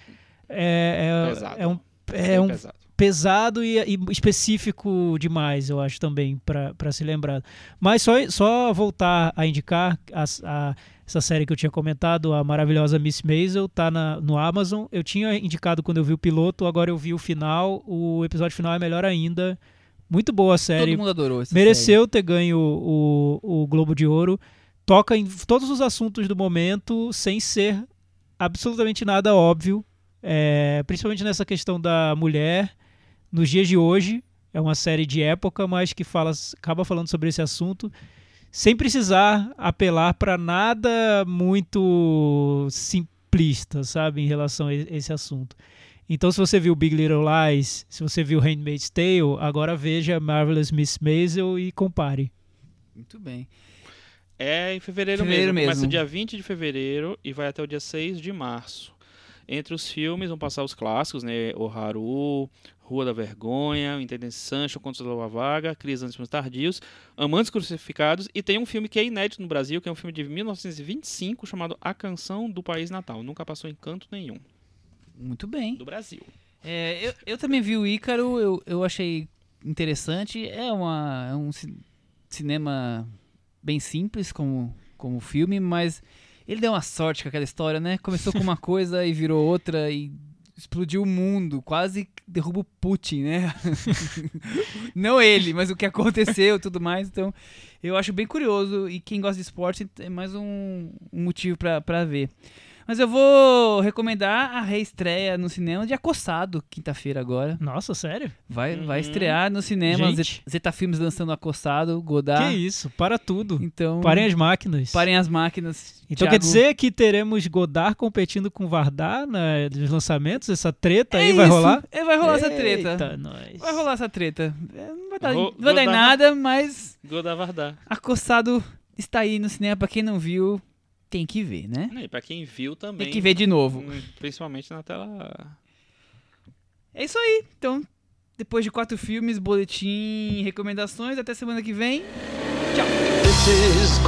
é, é, é um, é um pesado. e, e específico demais, eu acho também, para ser lembrado. Mas só, só voltar a indicar a, a- essa série que eu tinha comentado, a maravilhosa Miss Maisel, tá na, no Amazon. Eu tinha indicado quando eu vi o piloto, agora eu vi o final. O episódio final é melhor ainda. Muito boa a série. Todo mundo adorou essa Mereceu ter ganho o, o Globo de Ouro. Toca em todos os assuntos do momento, sem ser absolutamente nada óbvio. É, principalmente nessa questão da mulher nos dias de hoje. É uma série de época, mas que fala, acaba falando sobre esse assunto sem precisar apelar para nada muito simplista, sabe, em relação a esse assunto. Então, se você viu Big Little Lies, se você viu Handmaid's Tale, agora veja Marvelous Miss Maisel e compare. Muito bem. É em fevereiro, Fevereiro mesmo. Começa mesmo. dia 20 de fevereiro e vai até o dia 6 de março. Entre os filmes vão passar os clássicos, né? O Haru, Rua da Vergonha, o Intendente Sancho, Contos da Lua Vaga, Cris Antes dos Tardios, Amantes Crucificados e tem um filme que é inédito no Brasil, que é um filme de 1925 chamado A Canção do País Natal. Nunca passou em canto nenhum Muito bem. do Brasil. É, eu, eu também vi o Ícaro, eu, eu achei interessante. É, uma, é um ci- cinema bem simples como, como filme, mas ele deu uma sorte com aquela história, né? Começou com uma coisa e virou outra e explodiu o mundo, quase derruba o Putin, né? Não ele, mas o que aconteceu tudo mais. Então, eu acho bem curioso e quem gosta de esporte é mais um, um motivo pra ver. Mas eu vou recomendar a reestreia no cinema de Acossado, quinta-feira agora. Nossa, sério? Vai, vai Uhum. estrear no cinema. Gente. Zeta- Filmes lançando Acossado, Godard. Que isso, para tudo. Então, Parem as máquinas. parem as máquinas. Então Thiago. quer dizer que teremos Godard competindo com Vardar na, nos lançamentos? Essa treta aí É vai isso. rolar? É, vai rolar essa treta. Eita, nós. Vai rolar essa treta. É, Não vai dar, não vai dar em Godard- nada, mas Godavardar. Acossado está aí no cinema. Pra quem não viu, tem que ver, né? E pra quem viu também. Tem que ver de novo. hum, Principalmente na tela. É isso aí. Então, depois de quatro filmes, boletim, recomendações, até semana que vem. This